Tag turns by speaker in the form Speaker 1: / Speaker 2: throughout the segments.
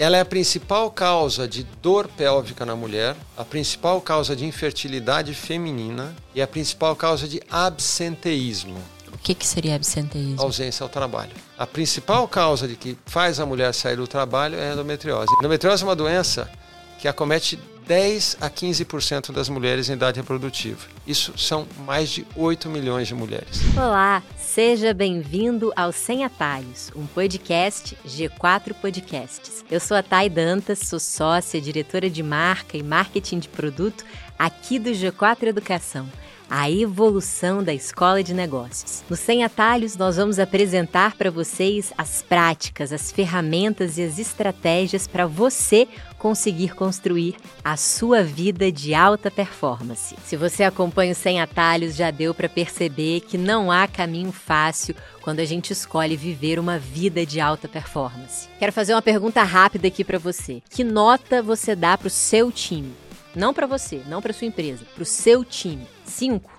Speaker 1: ela é a principal causa de dor pélvica na mulher, a principal causa de infertilidade feminina e a principal causa de absenteísmo.
Speaker 2: O que, que seria absenteísmo?
Speaker 1: Ausência ao trabalho. A principal causa de que faz a mulher sair do trabalho é a endometriose. A endometriose é uma doença que acomete 10 a 15% das mulheres em idade reprodutiva. Isso são mais de 8 milhões de mulheres.
Speaker 2: Olá, seja bem-vindo ao Sem Atalhos, um podcast G4 Podcasts. Eu sou a Thay Dantas, sou sócia, diretora de marca e marketing de produto aqui do G4 Educação a evolução da escola de negócios. No Sem Atalhos, nós vamos apresentar para vocês as práticas, as ferramentas e as estratégias para você conseguir construir a sua vida de alta performance. Se você acompanha o Sem Atalhos, já deu para perceber que não há caminho fácil quando a gente escolhe viver uma vida de alta performance. Quero fazer uma pergunta rápida aqui para você. Que nota você dá para o seu time? Não para você, não para sua empresa, para o seu time. 5,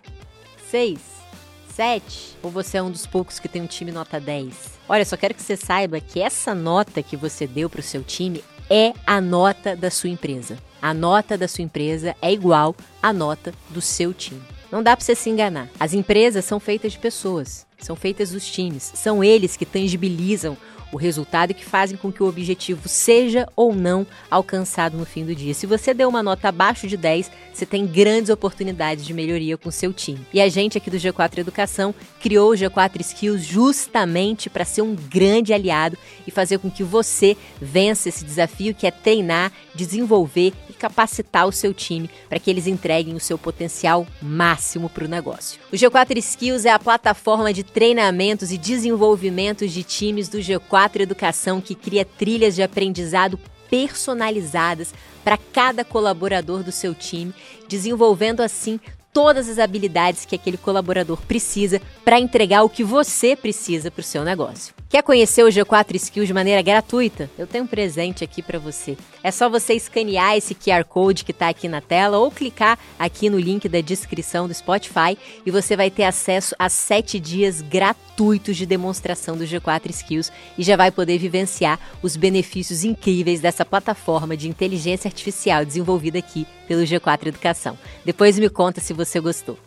Speaker 2: 6, 7? Ou você é um dos poucos que tem um time nota 10? Olha, só quero que você saiba que essa nota que você deu para o seu time é a nota da sua empresa. A nota da sua empresa é igual à nota do seu time. Não dá para você se enganar. As empresas são feitas de pessoas, são feitas dos times, são eles que tangibilizam o resultado e que fazem com que o objetivo seja ou não alcançado no fim do dia. Se você deu uma nota abaixo de 10, você tem grandes oportunidades de melhoria com seu time. E a gente aqui do G4 Educação criou o G4 Skills justamente para ser um grande aliado e fazer com que você vença esse desafio que é treinar, desenvolver capacitar o seu time para que eles entreguem o seu potencial máximo para o negócio. O G4 Skills é a plataforma de treinamentos e desenvolvimentos de times do G4 4 Educação, que cria trilhas de aprendizado personalizadas para cada colaborador do seu time, desenvolvendo assim todas as habilidades que aquele colaborador precisa para entregar o que você precisa para o seu negócio. Quer conhecer o G4 Skills de maneira gratuita? Eu tenho um presente aqui para você. É só você escanear esse QR Code que está aqui na tela ou clicar aqui no link da descrição do Spotify e você vai ter acesso a sete dias gratuitos de demonstração do G4 Skills e já vai poder vivenciar os benefícios incríveis dessa plataforma de inteligência artificial desenvolvida aqui pelo G4 Educação. Depois me conta se você gostou.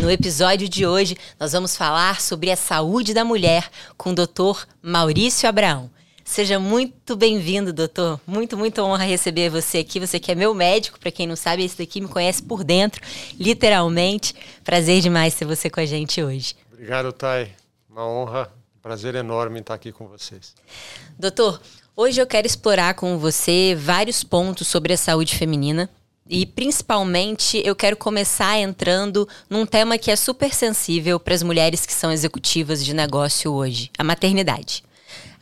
Speaker 2: No episódio de hoje, nós vamos falar sobre a saúde da mulher com o Dr. Maurício Abraão. Seja muito bem-vindo, doutor. Muito, muito honra receber você aqui. Você que é meu médico, para quem não sabe, esse daqui me conhece por dentro, literalmente. Prazer demais ter você com a gente hoje.
Speaker 1: Obrigado, Thay. Uma honra, prazer enorme estar aqui com vocês.
Speaker 2: Doutor, hoje eu quero explorar com você vários pontos sobre a saúde feminina, e principalmente eu quero começar entrando num tema que é super sensível para as mulheres que são executivas de negócio hoje: a maternidade.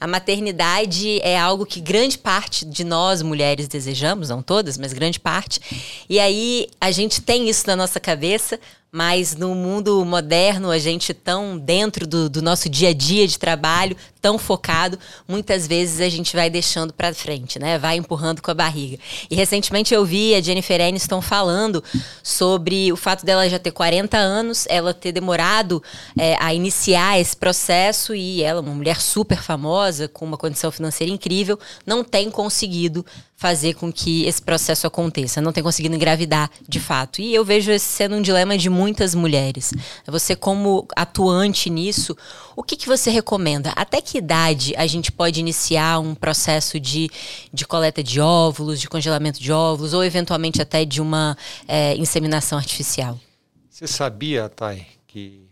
Speaker 2: A maternidade é algo que grande parte de nós mulheres desejamos, não todas, mas grande parte. E aí a gente tem isso na nossa cabeça, mas no mundo moderno, a gente tão dentro do, do, nosso dia a dia de trabalho, tão focado, muitas vezes a gente vai deixando para frente, né? Vai empurrando com a barriga. E recentemente eu vi a Jennifer Aniston falando sobre o fato dela já ter 40 anos, ela ter demorado é, a iniciar esse processo e ela, uma mulher super famosa, com uma condição financeira incrível, não tem conseguido fazer com que esse processo aconteça, não tem conseguido engravidar de fato. E eu vejo esse sendo um dilema de muitas mulheres. Você, como atuante nisso, o que, que você recomenda? Até que idade a gente pode iniciar um processo de, de coleta de óvulos, de congelamento de óvulos, ou eventualmente até de uma é, inseminação artificial?
Speaker 1: Você sabia, Thay, que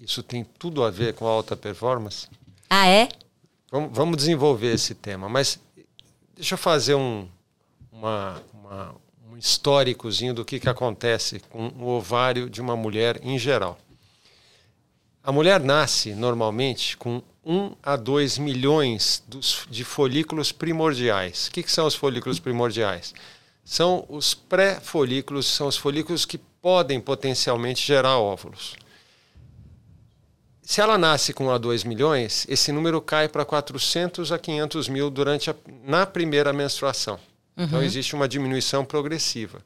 Speaker 1: isso tem tudo a ver com a alta performance?
Speaker 2: Ah, é?
Speaker 1: Vamos, vamos desenvolver esse tema, mas Deixa eu fazer um, uma, uma, um históricozinho do que, que acontece com o ovário de uma mulher em geral. A mulher nasce normalmente com 1 a 2 milhões dos, de folículos primordiais. O que, que são os folículos primordiais? São os pré-folículos, são os folículos que podem potencialmente gerar óvulos. Se ela nasce com 1 a 2 milhões, esse número cai para 400 a 500 mil durante a, na primeira menstruação. Então, uhum. Então existe uma diminuição progressiva.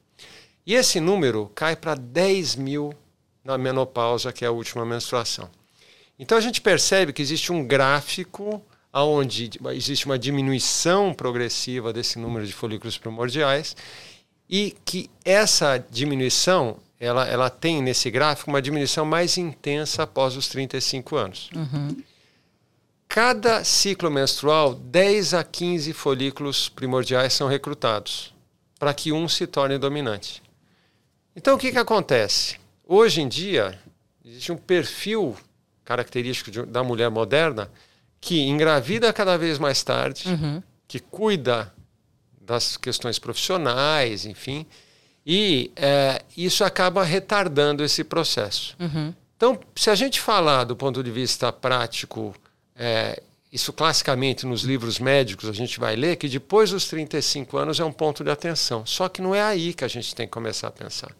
Speaker 1: E esse número cai para 10 mil na menopausa, que é a última menstruação. Então a gente percebe que existe um gráfico onde existe uma diminuição progressiva desse número de folículos primordiais e que essa diminuição ela, ela tem nesse gráfico uma diminuição mais intensa após os 35 anos. Uhum. Cada ciclo menstrual, 10 a 15 folículos primordiais são recrutados para que um se torne dominante. Então, o que, que acontece? Hoje em dia, existe um perfil característico de, da mulher moderna que engravida cada vez mais tarde, uhum. que cuida das questões profissionais, enfim, e é, isso acaba retardando esse processo. Uhum. Então, se a gente falar do ponto de vista prático, é, isso classicamente nos livros médicos a gente vai ler que depois dos 35 anos é um ponto de atenção. Só que não é aí que a gente tem que começar a pensar.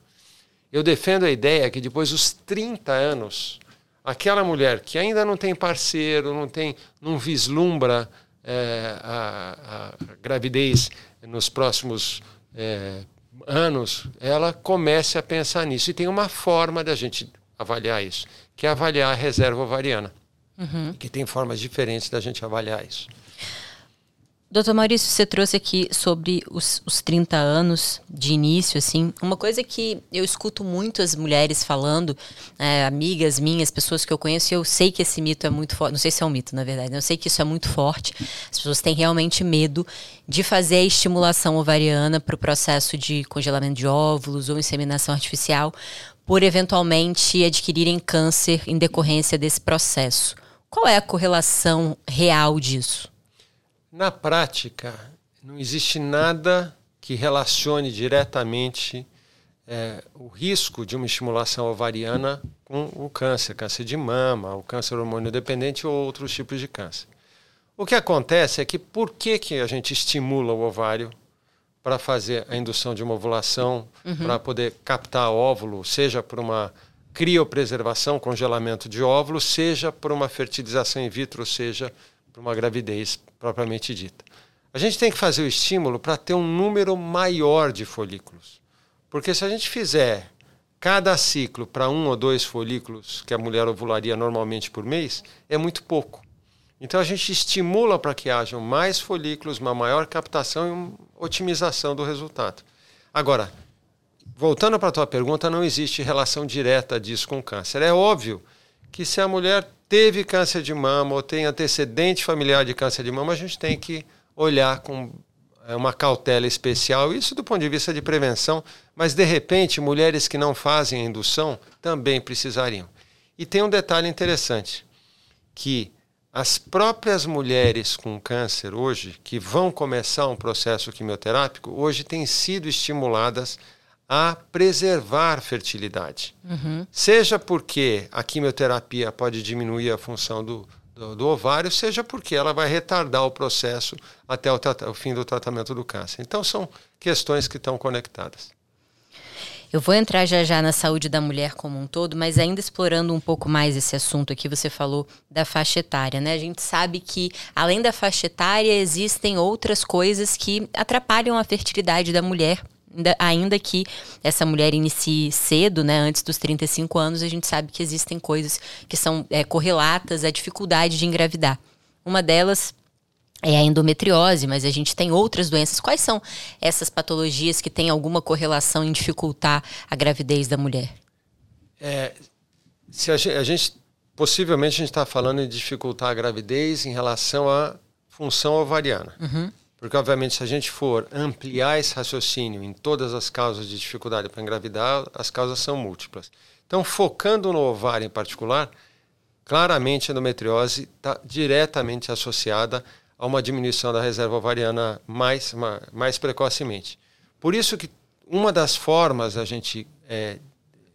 Speaker 1: Eu defendo a ideia que depois dos 30 anos, aquela mulher que ainda não tem parceiro, não tem, não vislumbra é, a, a, gravidez nos próximos é, anos, ela comece a pensar nisso. E tem uma forma da gente avaliar isso, que é avaliar a reserva ovariana. Uhum. Que tem formas diferentes da gente avaliar isso.
Speaker 2: Doutor Maurício, você trouxe aqui sobre os, os 30 anos de início, assim. Uma coisa que eu escuto muito as mulheres falando, é, amigas minhas, pessoas que eu conheço, e eu sei que esse mito é muito forte. Não sei se é um mito, na verdade, né? eu sei que isso é muito forte. As pessoas têm realmente medo de fazer a estimulação ovariana para o processo de congelamento de óvulos ou inseminação artificial, por eventualmente adquirirem câncer em decorrência desse processo. Qual é a correlação real disso?
Speaker 1: Na prática, não existe nada que relacione diretamente é, o risco de uma estimulação ovariana com o câncer, câncer de mama, o câncer hormônio dependente ou outros tipos de câncer. O que acontece é que por que, que a gente estimula o ovário para fazer a indução de uma ovulação, uhum. para poder captar óvulo, seja por uma criopreservação, congelamento de óvulo, seja por uma fertilização in vitro, seja para uma gravidez propriamente dita. A gente tem que fazer o estímulo para ter um número maior de folículos. Porque se a gente fizer cada ciclo para um ou dois folículos que a mulher ovularia normalmente por mês, é muito pouco. Então a gente estimula para que hajam mais folículos, uma maior captação e uma otimização do resultado. Agora, voltando para a tua pergunta, não existe relação direta disso com câncer. É óbvio que se a mulher teve câncer de mama ou tem antecedente familiar de câncer de mama, a gente tem que olhar com é, uma cautela especial, isso do ponto de vista de prevenção, mas de repente mulheres que não fazem a indução também precisariam. E tem um detalhe interessante, que as próprias mulheres com câncer hoje, que vão começar um processo quimioterápico, hoje têm sido estimuladas a preservar fertilidade. Uhum. Seja porque a quimioterapia pode diminuir a função do, do, do, ovário, seja porque ela vai retardar o processo até o, o fim do tratamento do câncer. Então, são questões que estão conectadas.
Speaker 2: Eu vou entrar já já na saúde da mulher como um todo, mas ainda explorando um pouco mais esse assunto aqui, você falou da faixa etária, né? A gente sabe que, além da faixa etária, existem outras coisas que atrapalham a fertilidade da mulher ainda, ainda que essa mulher inicie cedo, né, antes dos 35 anos, a gente sabe que existem coisas que são é, correlatas à dificuldade de engravidar. Uma delas é a endometriose, mas a gente tem outras doenças. Quais são essas patologias que têm alguma correlação em dificultar a gravidez da mulher?
Speaker 1: É, se a gente, a gente possivelmente a gente está falando em dificultar a gravidez em relação à função ovariana. Uhum. Porque, obviamente, se a gente for ampliar esse raciocínio em todas as causas de dificuldade para engravidar, as causas são múltiplas. Então, focando no ovário em particular, claramente a endometriose está diretamente associada a uma diminuição da reserva ovariana mais, mais precocemente. Por isso que uma das formas da gente é,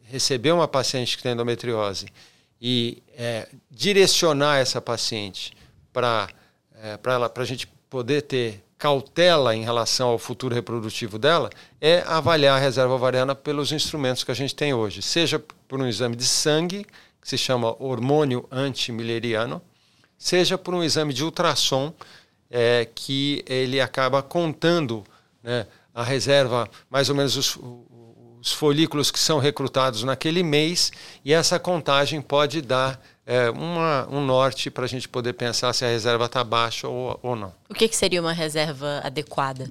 Speaker 1: receber uma paciente que tem endometriose e é, direcionar essa paciente para é, a gente poder ter cautela em relação ao futuro reprodutivo dela é avaliar a reserva ovariana pelos instrumentos que a gente tem hoje, seja por um exame de sangue, que se chama hormônio antimileriano, seja por um exame de ultrassom, é, que ele acaba contando né, a reserva, mais ou menos os, os folículos que são recrutados naquele mês, e essa contagem pode dar é, uma, um norte para a gente poder pensar se a reserva está baixa ou, ou não.
Speaker 2: O que, que seria uma reserva adequada?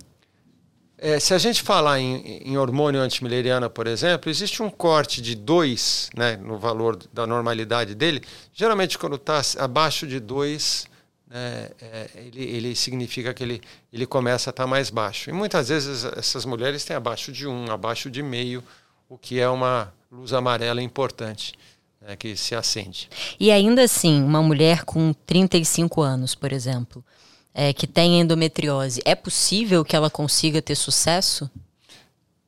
Speaker 1: É, se a gente falar em, em hormônio antimileriana, por exemplo, existe um corte de 2 né, no valor da normalidade dele. Geralmente, quando está abaixo de 2, né, é, ele, ele, significa que ele, ele começa a estar tá mais baixo. E muitas vezes essas mulheres têm abaixo de 1, um, abaixo de meio, o que é uma luz amarela importante né, que se acende.
Speaker 2: E ainda assim, uma mulher com 35 anos, por exemplo, é, que tem endometriose, é possível que ela consiga ter sucesso?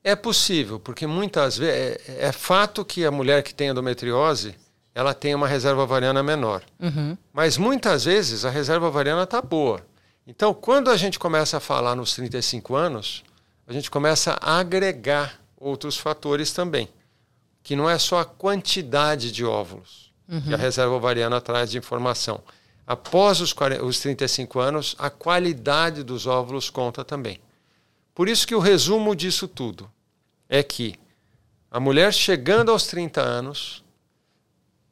Speaker 1: É possível, porque muitas vezes é, é fato que a mulher que tem endometriose ela tem uma reserva ovariana menor. Uhum. Mas muitas vezes a reserva ovariana está boa. Então, quando a gente começa a falar nos 35 anos, a gente começa a agregar outros fatores também que não é só a quantidade de óvulos uhum. que a reserva ovariana traz de informação. Após os, 40, os 35 anos, a qualidade dos óvulos conta também. Por isso que o resumo disso tudo é que a mulher chegando aos 30 anos,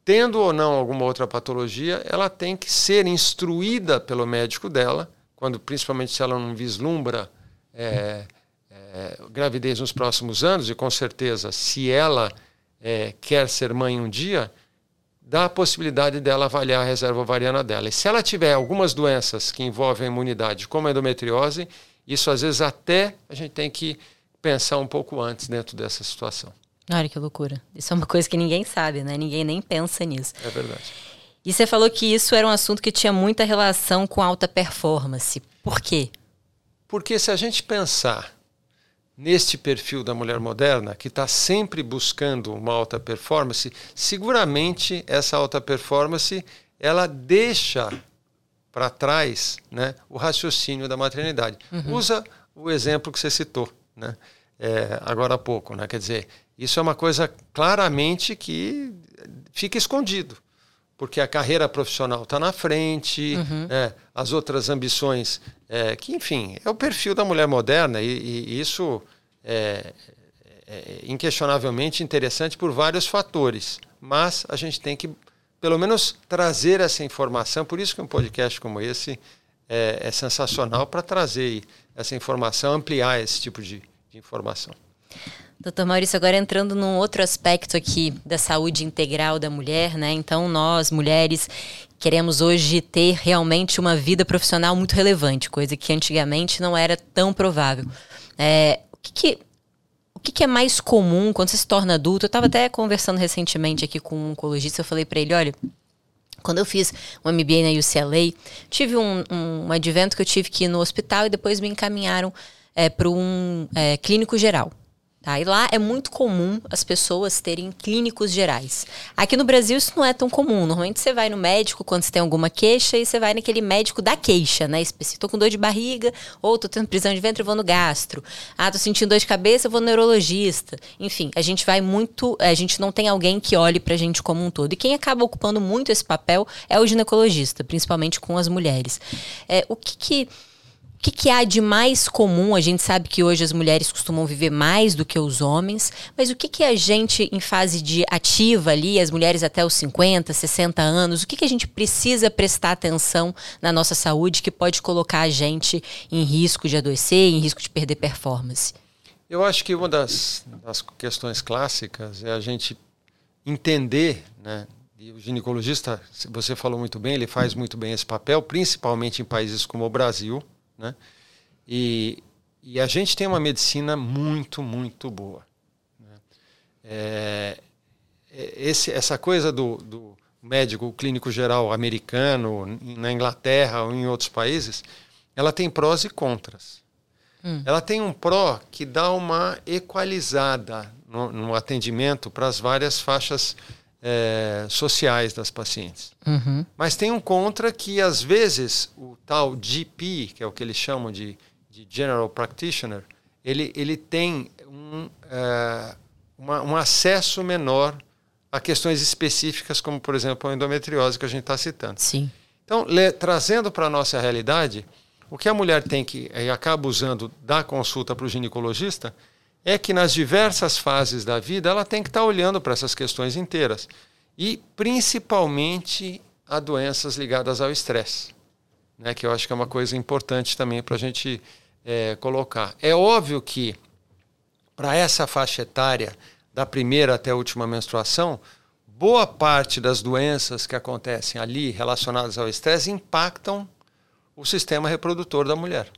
Speaker 1: tendo ou não alguma outra patologia, ela tem que ser instruída pelo médico dela, quando principalmente se ela não vislumbra é, é, gravidez nos próximos anos, e com certeza, se ela é, quer ser mãe um dia, dá a possibilidade dela avaliar a reserva ovariana dela. E se ela tiver algumas doenças que envolvem a imunidade, como a endometriose, isso às vezes até a gente tem que pensar um pouco antes dentro dessa situação.
Speaker 2: Olha que loucura. Isso é uma coisa que ninguém sabe, né? Ninguém nem pensa nisso.
Speaker 1: É verdade.
Speaker 2: E você falou que isso era um assunto que tinha muita relação com alta performance. Por quê?
Speaker 1: Porque se a gente pensar neste perfil da mulher moderna, que está sempre buscando uma alta performance, seguramente essa alta performance ela deixa para trás né, o raciocínio da maternidade. Uhum. Usa o exemplo que você citou né, é, agora há pouco. Né? Quer dizer, isso é uma coisa claramente que fica escondido porque a carreira profissional está na frente, uhum. né, as outras ambições, é, que enfim, é o perfil da mulher moderna e, e isso é, é, é, inquestionavelmente interessante por vários fatores, mas a gente tem que pelo menos trazer essa informação, por isso que um podcast como esse é, é sensacional para trazer essa informação, ampliar esse tipo de, de informação.
Speaker 2: Doutor Maurício, agora entrando num outro aspecto aqui da saúde integral da mulher, né? Então, nós, mulheres, queremos hoje ter realmente uma vida profissional muito relevante, coisa que antigamente não era tão provável. É, que, que o que, que, é mais comum quando você se torna adulto? Eu estava até conversando recentemente aqui com um oncologista, eu falei para ele, olha, quando eu fiz um MBA na UCLA, tive um, um, um advento que eu tive que ir no hospital e depois me encaminharam é, para um é, clínico geral. Tá? E lá é muito comum as pessoas terem clínicos gerais. Aqui no Brasil isso não é tão comum. Normalmente você vai no médico quando você tem alguma queixa e você vai naquele médico da queixa, né? Estou com dor de barriga, ou estou tendo prisão de ventre, eu vou no gastro. Ah, estou sentindo dor de cabeça, eu vou no neurologista. Enfim, a gente vai muito. A gente não tem alguém que olhe para a gente como um todo. E quem acaba ocupando muito esse papel é o ginecologista, principalmente com as mulheres. É, o que que o que, que, há de mais comum? A gente sabe que hoje as mulheres costumam viver mais do que os homens, mas o que, que a gente, em fase de ativa ali, as mulheres até os 50, 60 anos, o que, que a gente precisa prestar atenção na nossa saúde que pode colocar a gente em risco de adoecer, em risco de perder performance?
Speaker 1: Eu acho que uma das, das questões clássicas é a gente entender, né? E o ginecologista, você falou muito bem, ele faz muito bem esse papel, principalmente em países como o Brasil, né? E, e a gente tem uma medicina muito, muito boa. Né? É, é, esse, essa coisa do, do médico clínico geral americano, na Inglaterra ou em outros países, ela tem prós e contras. Hum. Ela tem um pró que dá uma equalizada no, no atendimento para as várias faixas é, sociais das pacientes. Uhum. Mas tem um contra que, às vezes, o tal GP, que é o que eles chamam de, de General Practitioner, ele, ele tem um, é, uma, um acesso menor a questões específicas, como, por exemplo, a endometriose que a gente está citando.
Speaker 2: Sim.
Speaker 1: Então, le, trazendo para a nossa realidade, o que a mulher tem que, e acaba usando da consulta para o ginecologista, é que nas diversas fases da vida ela tem que estar tá olhando para essas questões inteiras. e principalmente a doenças ligadas ao estresse, né, que eu acho que é uma coisa importante também para a gente é, colocar. É óbvio que para essa faixa etária, da primeira até a última menstruação, boa parte das doenças que acontecem ali relacionadas ao estresse impactam o sistema reprodutor da mulher.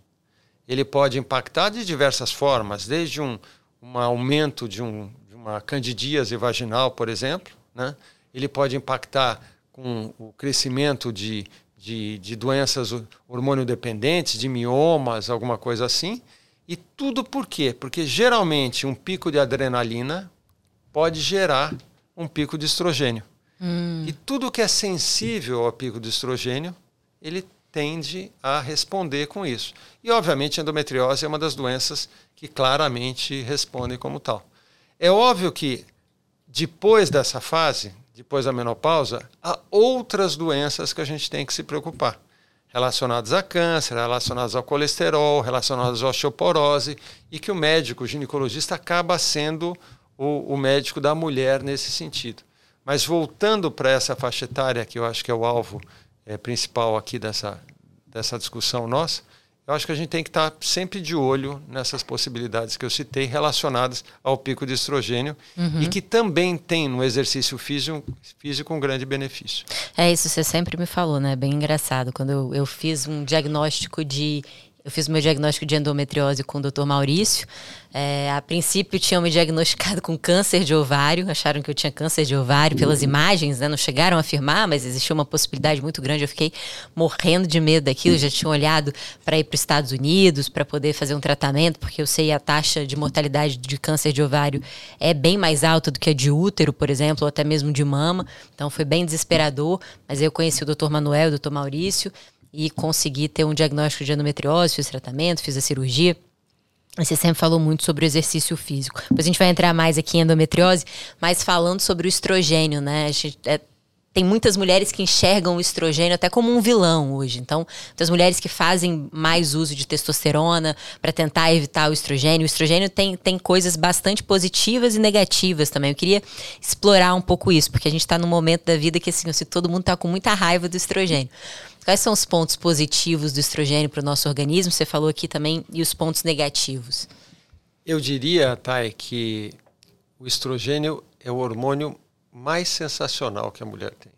Speaker 1: Ele pode impactar de diversas formas, desde um, um aumento de, um, de uma candidíase vaginal, por exemplo, né? ele pode impactar com o crescimento de, de, de doenças hormônio dependentes, de miomas, alguma coisa assim. E tudo por quê? Porque geralmente um pico de adrenalina pode gerar um pico de estrogênio. Hum. E tudo que é sensível ao pico de estrogênio, ele tende a responder com isso. E, obviamente, a endometriose é uma das doenças que claramente respondem como tal. É óbvio que, depois dessa fase, depois da menopausa, há outras doenças que a gente tem que se preocupar, relacionadas a câncer, relacionadas ao colesterol, relacionadas à osteoporose, e que o médico o ginecologista acaba sendo o, o médico da mulher nesse sentido. Mas voltando para essa faixa etária, que eu acho que é o alvo é, principal aqui dessa, dessa discussão nossa, eu acho que a gente tem que estar sempre de olho nessas possibilidades que eu citei relacionadas ao pico de estrogênio uhum. e que também tem no exercício físico, físico um grande benefício.
Speaker 2: É isso, você sempre me falou, né? Bem engraçado. Quando eu, eu fiz um diagnóstico de eu fiz meu diagnóstico de endometriose com o Dr. Maurício. É, a princípio tinham me diagnosticado com câncer de ovário, acharam que eu tinha câncer de ovário pelas imagens, né? Não chegaram a afirmar, mas existia uma possibilidade muito grande. Eu fiquei morrendo de medo daquilo. já tinha olhado para ir para os Estados Unidos para poder fazer um tratamento, porque eu sei a taxa de mortalidade de câncer de ovário é bem mais alta do que a de útero, por exemplo, ou até mesmo de mama. Então foi bem desesperador. Mas eu conheci o Dr. Manuel, o Dr. Maurício e consegui ter um diagnóstico de endometriose, fiz tratamento, fiz a cirurgia. Você sempre falou muito sobre o exercício físico. Depois a gente vai entrar mais aqui em endometriose, mas falando sobre o estrogênio, né? A gente, é, tem muitas mulheres que enxergam o estrogênio até como um vilão hoje. Então, tem as mulheres que fazem mais uso de testosterona para tentar evitar o estrogênio. O estrogênio tem, tem coisas bastante positivas e negativas também. Eu queria explorar um pouco isso, porque a gente está num momento da vida que assim, se todo mundo está com muita raiva do estrogênio. Quais são os pontos positivos do estrogênio para o nosso organismo? Você falou aqui também, e os pontos negativos?
Speaker 1: Eu diria, Thay, que o estrogênio é o hormônio mais sensacional que a mulher tem.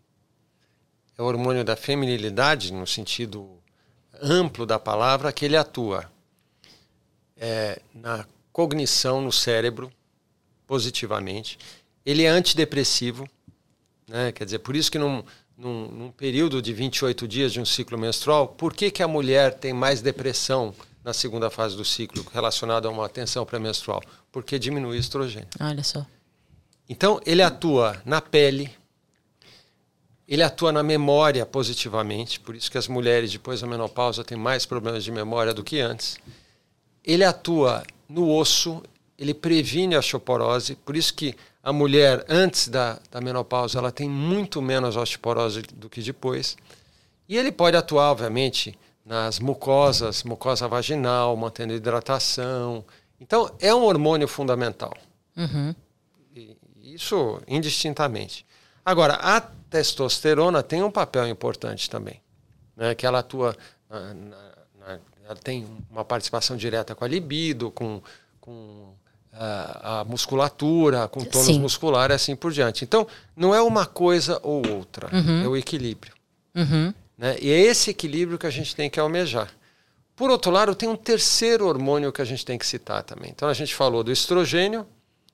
Speaker 1: É o hormônio da feminilidade, no sentido amplo da palavra, que ele atua é, na cognição no cérebro, positivamente. Ele é antidepressivo, né? quer dizer, por isso que não num, num, período de 28 dias de um ciclo menstrual, por que, que a mulher tem mais depressão na segunda fase do ciclo relacionada a uma tensão pré-menstrual? Porque diminui o estrogênio.
Speaker 2: Olha só.
Speaker 1: Então, ele atua na pele, ele atua na memória positivamente, por isso que as mulheres depois da menopausa têm mais problemas de memória do que antes. Ele atua no osso, ele previne a osteoporose, por isso que a mulher antes da, da menopausa ela tem muito menos osteoporose do que depois. E ele pode atuar, obviamente, nas mucosas, mucosa vaginal, mantendo hidratação. Então, é um hormônio fundamental. Uhum. Isso indistintamente. Agora, a testosterona tem um papel importante também, né? que ela atua, na, na, na, ela tem uma participação direta com a libido, com, com a, a musculatura, com tônus Sim. muscular e assim por diante. Então, não é uma coisa ou outra, uhum. é o equilíbrio. Uhum. Né? E é esse equilíbrio que a gente tem que almejar. Por outro lado, tem um terceiro hormônio que a gente tem que citar também. Então, a gente falou do estrogênio,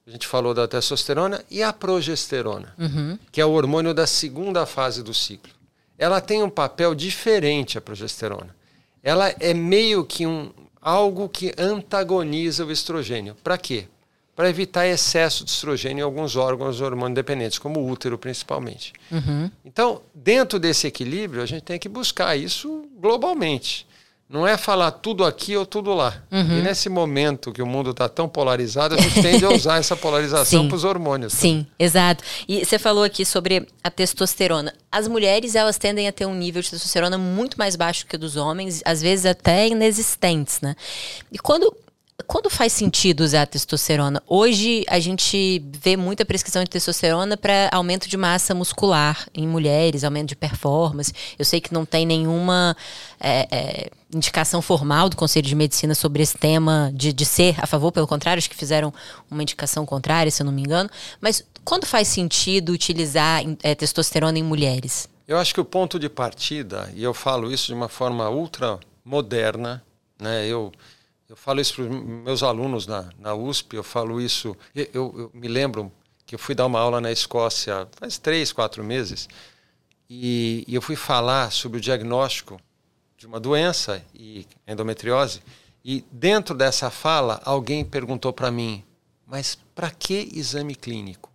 Speaker 1: a gente falou da testosterona e a progesterona, uhum. que é o hormônio da segunda fase do ciclo. Ela tem um papel diferente, a progesterona. Ela é meio que um, algo que antagoniza o estrogênio. Para quê? Para evitar excesso de estrogênio em alguns órgãos hormônio dependentes, como o útero principalmente. Uhum. Então, dentro desse equilíbrio, a gente tem que buscar isso globalmente. Não é falar tudo aqui ou tudo lá. Uhum. E nesse momento que o mundo está tão polarizado, a gente tende a usar essa polarização para os hormônios.
Speaker 2: Sim, exato. E você falou aqui sobre a testosterona. As mulheres, elas tendem a ter um nível de testosterona muito mais baixo que o dos homens, às vezes até inexistentes, né? E quando quando faz sentido usar a testosterona? Hoje a gente vê muita prescrição de testosterona para aumento de massa muscular em mulheres, aumento de performance. Eu sei que não tem nenhuma é, é, indicação formal do Conselho de Medicina sobre esse tema de, de ser a favor, pelo contrário, acho que fizeram uma indicação contrária, se eu não me engano. Mas quando faz sentido utilizar é, testosterona em mulheres?
Speaker 1: Eu acho que o ponto de partida, e eu falo isso de uma forma ultra moderna, né? Eu eu falo isso para os meus alunos na, na USP, eu falo isso. Eu, eu, me lembro que eu fui dar uma aula na Escócia faz três, quatro meses, e, e eu fui falar sobre o diagnóstico de uma doença, e endometriose, e dentro dessa fala, alguém perguntou para mim: mas para que exame clínico?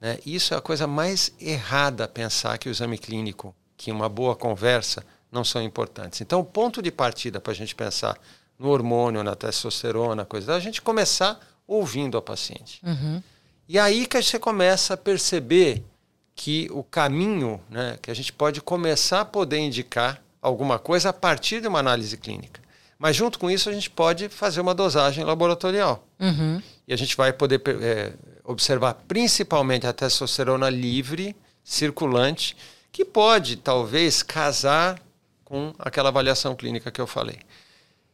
Speaker 1: Né? Isso é a coisa mais errada pensar que o exame clínico, que uma boa conversa, não são importantes. Então, o ponto de partida para a gente pensar no hormônio, na testosterona, coisa, a gente começar ouvindo a paciente.
Speaker 2: Uhum.
Speaker 1: E aí que você começa a perceber que o caminho, né, que a gente pode começar a poder indicar alguma coisa a partir de uma análise clínica. Mas junto com isso a gente pode fazer uma dosagem laboratorial.
Speaker 2: Uhum.
Speaker 1: E a gente vai poder é, observar principalmente a testosterona livre, circulante, que pode talvez casar com aquela avaliação clínica que eu falei.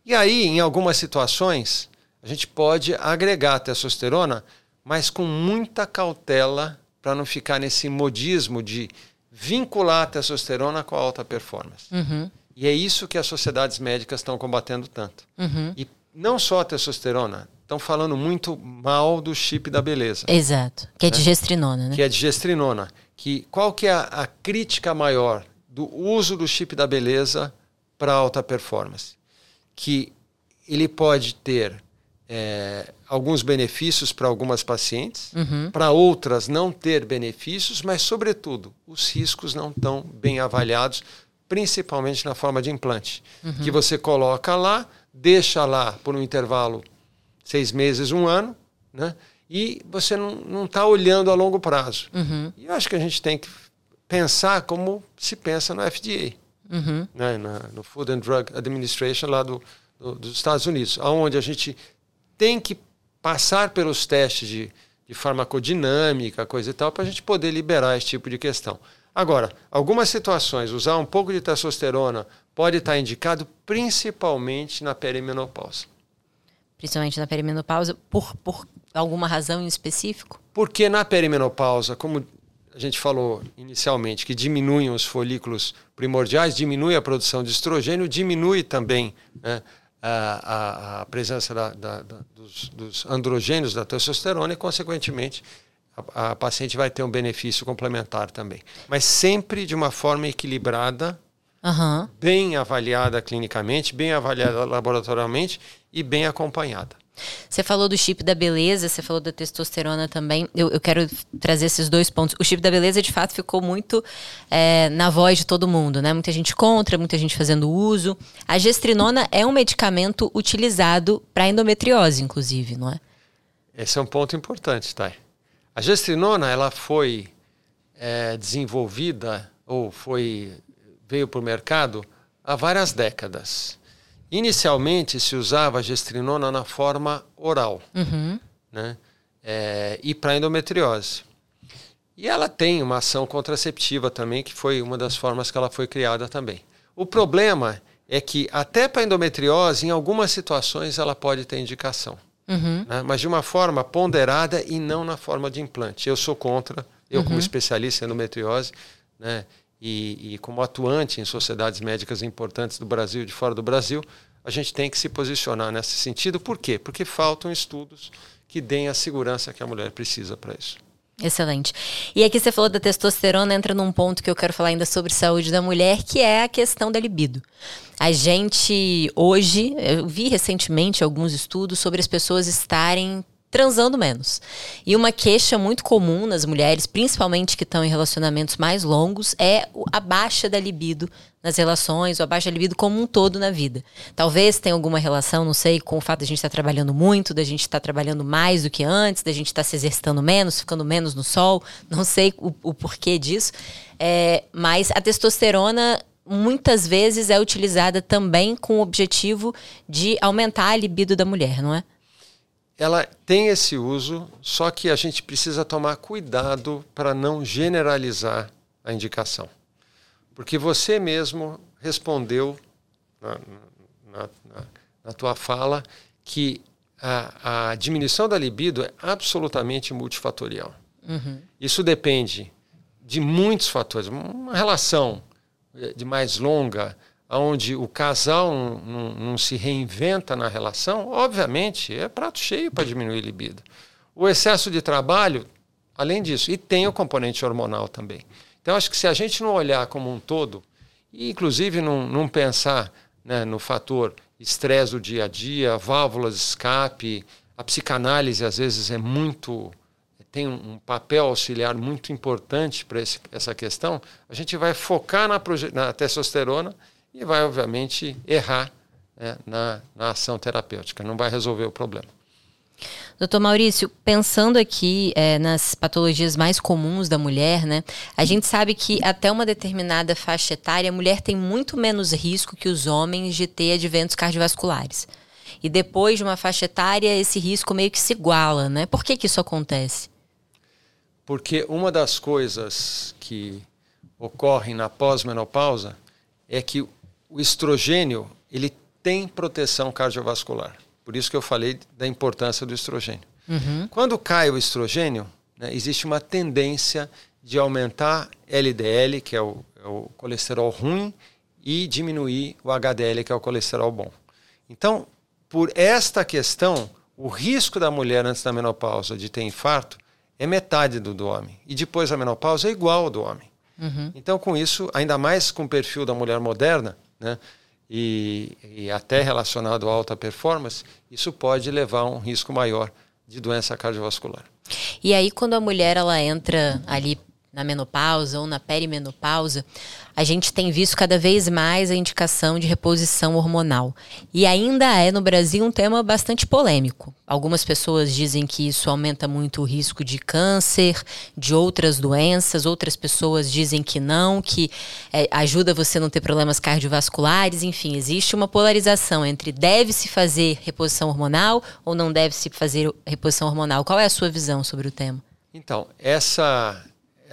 Speaker 1: E aí, em algumas situações, a gente pode agregar a testosterona, mas com muita cautela para não ficar nesse modismo de vincular a testosterona com a alta performance.
Speaker 2: Uhum.
Speaker 1: E é isso que as sociedades médicas estão combatendo tanto.
Speaker 2: Uhum.
Speaker 1: E não só a testosterona, estão falando muito mal do chip da beleza.
Speaker 2: Exato, que é
Speaker 1: né?
Speaker 2: digestrinona, né?
Speaker 1: Que é digestrinona. Que, qual que é a, a crítica maior do uso do chip da beleza para alta performance? Que ele pode ter é, alguns benefícios para algumas pacientes,
Speaker 2: uhum.
Speaker 1: para outras não ter benefícios, mas, sobretudo, os riscos não estão bem avaliados, principalmente na forma de implante,
Speaker 2: uhum.
Speaker 1: que você coloca lá, deixa lá por um intervalo seis meses, um ano, né? e você não está olhando a longo prazo.
Speaker 2: Uhum.
Speaker 1: E eu acho que a gente tem que pensar como se pensa no FDA
Speaker 2: uhum.
Speaker 1: né, na, no Food and Drug Administration lá do, do, dos Estados Unidos, onde a gente tem que passar pelos testes de, de farmacodinâmica, coisa e tal, para a gente poder liberar esse tipo de questão. Agora, algumas situações, usar um pouco de testosterona pode estar indicado principalmente na perimenopausa.
Speaker 2: Principalmente na perimenopausa, por, por alguma razão em específico?
Speaker 1: Porque na perimenopausa, como a gente falou inicialmente que diminuem os folículos primordiais, diminui a produção de estrogênio, diminui também né, a, a, a, presença da, da, da, dos, dos, androgênios da testosterona e, consequentemente, a, a, paciente vai ter um benefício complementar também. Mas sempre de uma forma equilibrada,
Speaker 2: uhum.
Speaker 1: bem avaliada clinicamente, bem avaliada laboratorialmente e bem acompanhada.
Speaker 2: Você falou do chip da beleza, você falou da testosterona também. Eu, eu, quero trazer esses dois pontos. O chip da beleza, de fato, ficou muito é, na voz de todo mundo, né? Muita gente contra, muita gente fazendo uso. A gestrinona é um medicamento utilizado para endometriose, inclusive, não é?
Speaker 1: Esse é um ponto importante, Thay. A gestrinona, ela foi é, desenvolvida ou foi veio para o mercado há várias décadas. Inicialmente se usava a gestrinona na forma oral,
Speaker 2: uhum.
Speaker 1: né? É, e para endometriose. E ela tem uma ação contraceptiva também, que foi uma das formas que ela foi criada também. O problema é que até para endometriose, em algumas situações, ela pode ter indicação.
Speaker 2: Uhum.
Speaker 1: Né? Mas de uma forma ponderada e não na forma de implante. Eu sou contra, eu
Speaker 2: uhum.
Speaker 1: como especialista em endometriose, né? e, e como atuante em sociedades médicas importantes do Brasil e de fora do Brasil, a gente tem que se posicionar nesse sentido. Por quê? Porque faltam estudos que deem a segurança que a mulher precisa para isso.
Speaker 2: Excelente. E aqui você falou da testosterona, entra num ponto que eu quero falar ainda sobre saúde da mulher, que é a questão da libido. A gente hoje, eu vi recentemente alguns estudos sobre as pessoas estarem transando menos. E uma queixa muito comum nas mulheres, principalmente que estão em relacionamentos mais longos, é a baixa da libido nas relações, ou a baixa libido como um todo na vida. Talvez tenha alguma relação, não sei, com o fato de a gente estar tá trabalhando muito, da gente estar tá trabalhando mais do que antes, da gente estar tá se exercitando menos, ficando menos no sol, não sei o, o porquê disso. É, mas a testosterona muitas vezes é utilizada também com o objetivo de aumentar a libido da mulher, não é?
Speaker 1: Ela tem esse uso, só que a gente precisa tomar cuidado para não generalizar a indicação. Porque você mesmo respondeu na, na, na, na tua fala que a, a, diminuição da libido é absolutamente multifatorial. Uhum. Isso depende de muitos fatores. Uma relação de mais longa, onde o casal não, não, não, se reinventa na relação, obviamente é prato cheio para diminuir a libido. O excesso de trabalho, além disso, e tem o componente hormonal também. Então, acho que se a gente não olhar como um todo, e inclusive não, não pensar né, no fator estresse do dia a dia, válvulas de escape, a psicanálise às vezes é muito tem um papel auxiliar muito importante para essa questão, a gente vai focar na, na testosterona e vai, obviamente, errar né, na, na ação terapêutica, não vai resolver o problema.
Speaker 2: Doutor Maurício, pensando aqui é, nas patologias mais comuns da mulher, né? A gente sabe que até uma determinada faixa etária, a mulher tem muito menos risco que os homens de ter adventos cardiovasculares. E depois de uma faixa etária, esse risco meio que se iguala, né? Por que, que isso acontece?
Speaker 1: Porque uma das coisas que ocorrem na pós-menopausa é que o estrogênio ele tem proteção cardiovascular. Por isso que eu falei da importância do estrogênio. Uhum. Quando cai o estrogênio, né, existe uma tendência de aumentar LDL, que é o, é o colesterol ruim, e diminuir o HDL, que é o colesterol bom. Então, por esta questão, o risco da mulher antes da menopausa de ter infarto é metade do do homem. E depois da menopausa é igual ao do homem. Uhum. Então, com isso, ainda mais com o perfil da mulher moderna, né, e, e até relacionado à alta performance, isso pode levar a um risco maior de doença cardiovascular.
Speaker 2: E aí, quando a mulher ela entra ali na menopausa ou na perimenopausa, a gente tem visto cada vez mais a indicação de reposição hormonal. E ainda é no Brasil um tema bastante polêmico. Algumas pessoas dizem que isso aumenta muito o risco de câncer, de outras doenças, outras pessoas dizem que não, que é, ajuda você a não ter problemas cardiovasculares. Enfim, existe uma polarização entre deve-se fazer reposição hormonal ou não deve-se fazer reposição hormonal. Qual é a sua visão sobre o tema?
Speaker 1: Então, essa,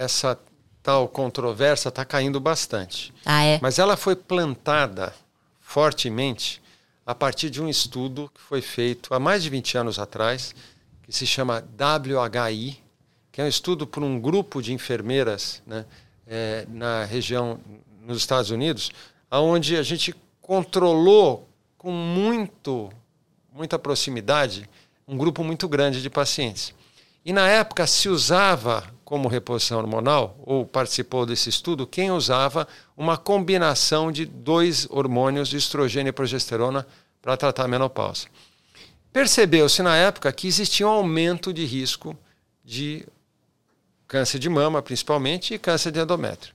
Speaker 1: essa tal controvérsia está caindo bastante.
Speaker 2: Ah, é?
Speaker 1: Mas ela foi plantada fortemente a partir de um estudo que foi feito há mais de 20 anos atrás, que se chama WHI, que é um estudo por um grupo de enfermeiras né, é, na região, nos Estados Unidos, onde a gente controlou com muito, muita proximidade um grupo muito grande de pacientes. E na época se usava como reposição hormonal, ou participou desse estudo, quem usava uma combinação de dois hormônios, estrogênio e progesterona, para tratar a menopausa. Percebeu-se na época que existia um aumento de risco de câncer de mama, principalmente, e câncer de endométrio.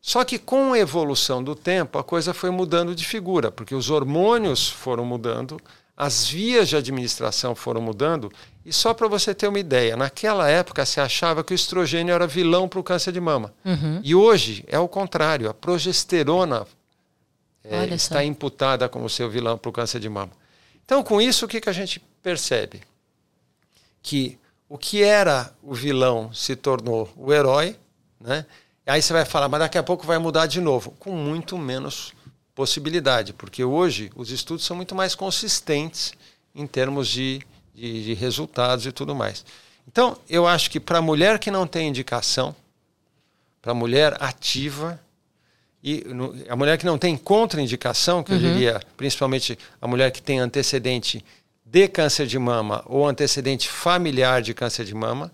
Speaker 1: Só que com a evolução do tempo, a coisa foi mudando de figura, porque os hormônios foram mudando, as vias de administração foram mudando. E só para você ter uma ideia, naquela época se achava que o estrogênio era vilão para o câncer de mama. Uhum. E hoje é o contrário. A progesterona é, está imputada como seu vilão para o câncer de mama. Então, com isso, o que, que a gente percebe? Que o que era o vilão se tornou o herói, né? Aí você vai falar, mas daqui a pouco vai mudar de novo, com muito menos possibilidade, porque hoje os estudos são muito mais consistentes em termos de, de, de resultados e tudo mais. Então, eu acho que para a mulher que não tem indicação, para a mulher ativa, e no, a mulher que não tem contraindicação, que uhum. eu diria principalmente a mulher que tem antecedente de câncer de mama ou antecedente familiar de câncer de mama,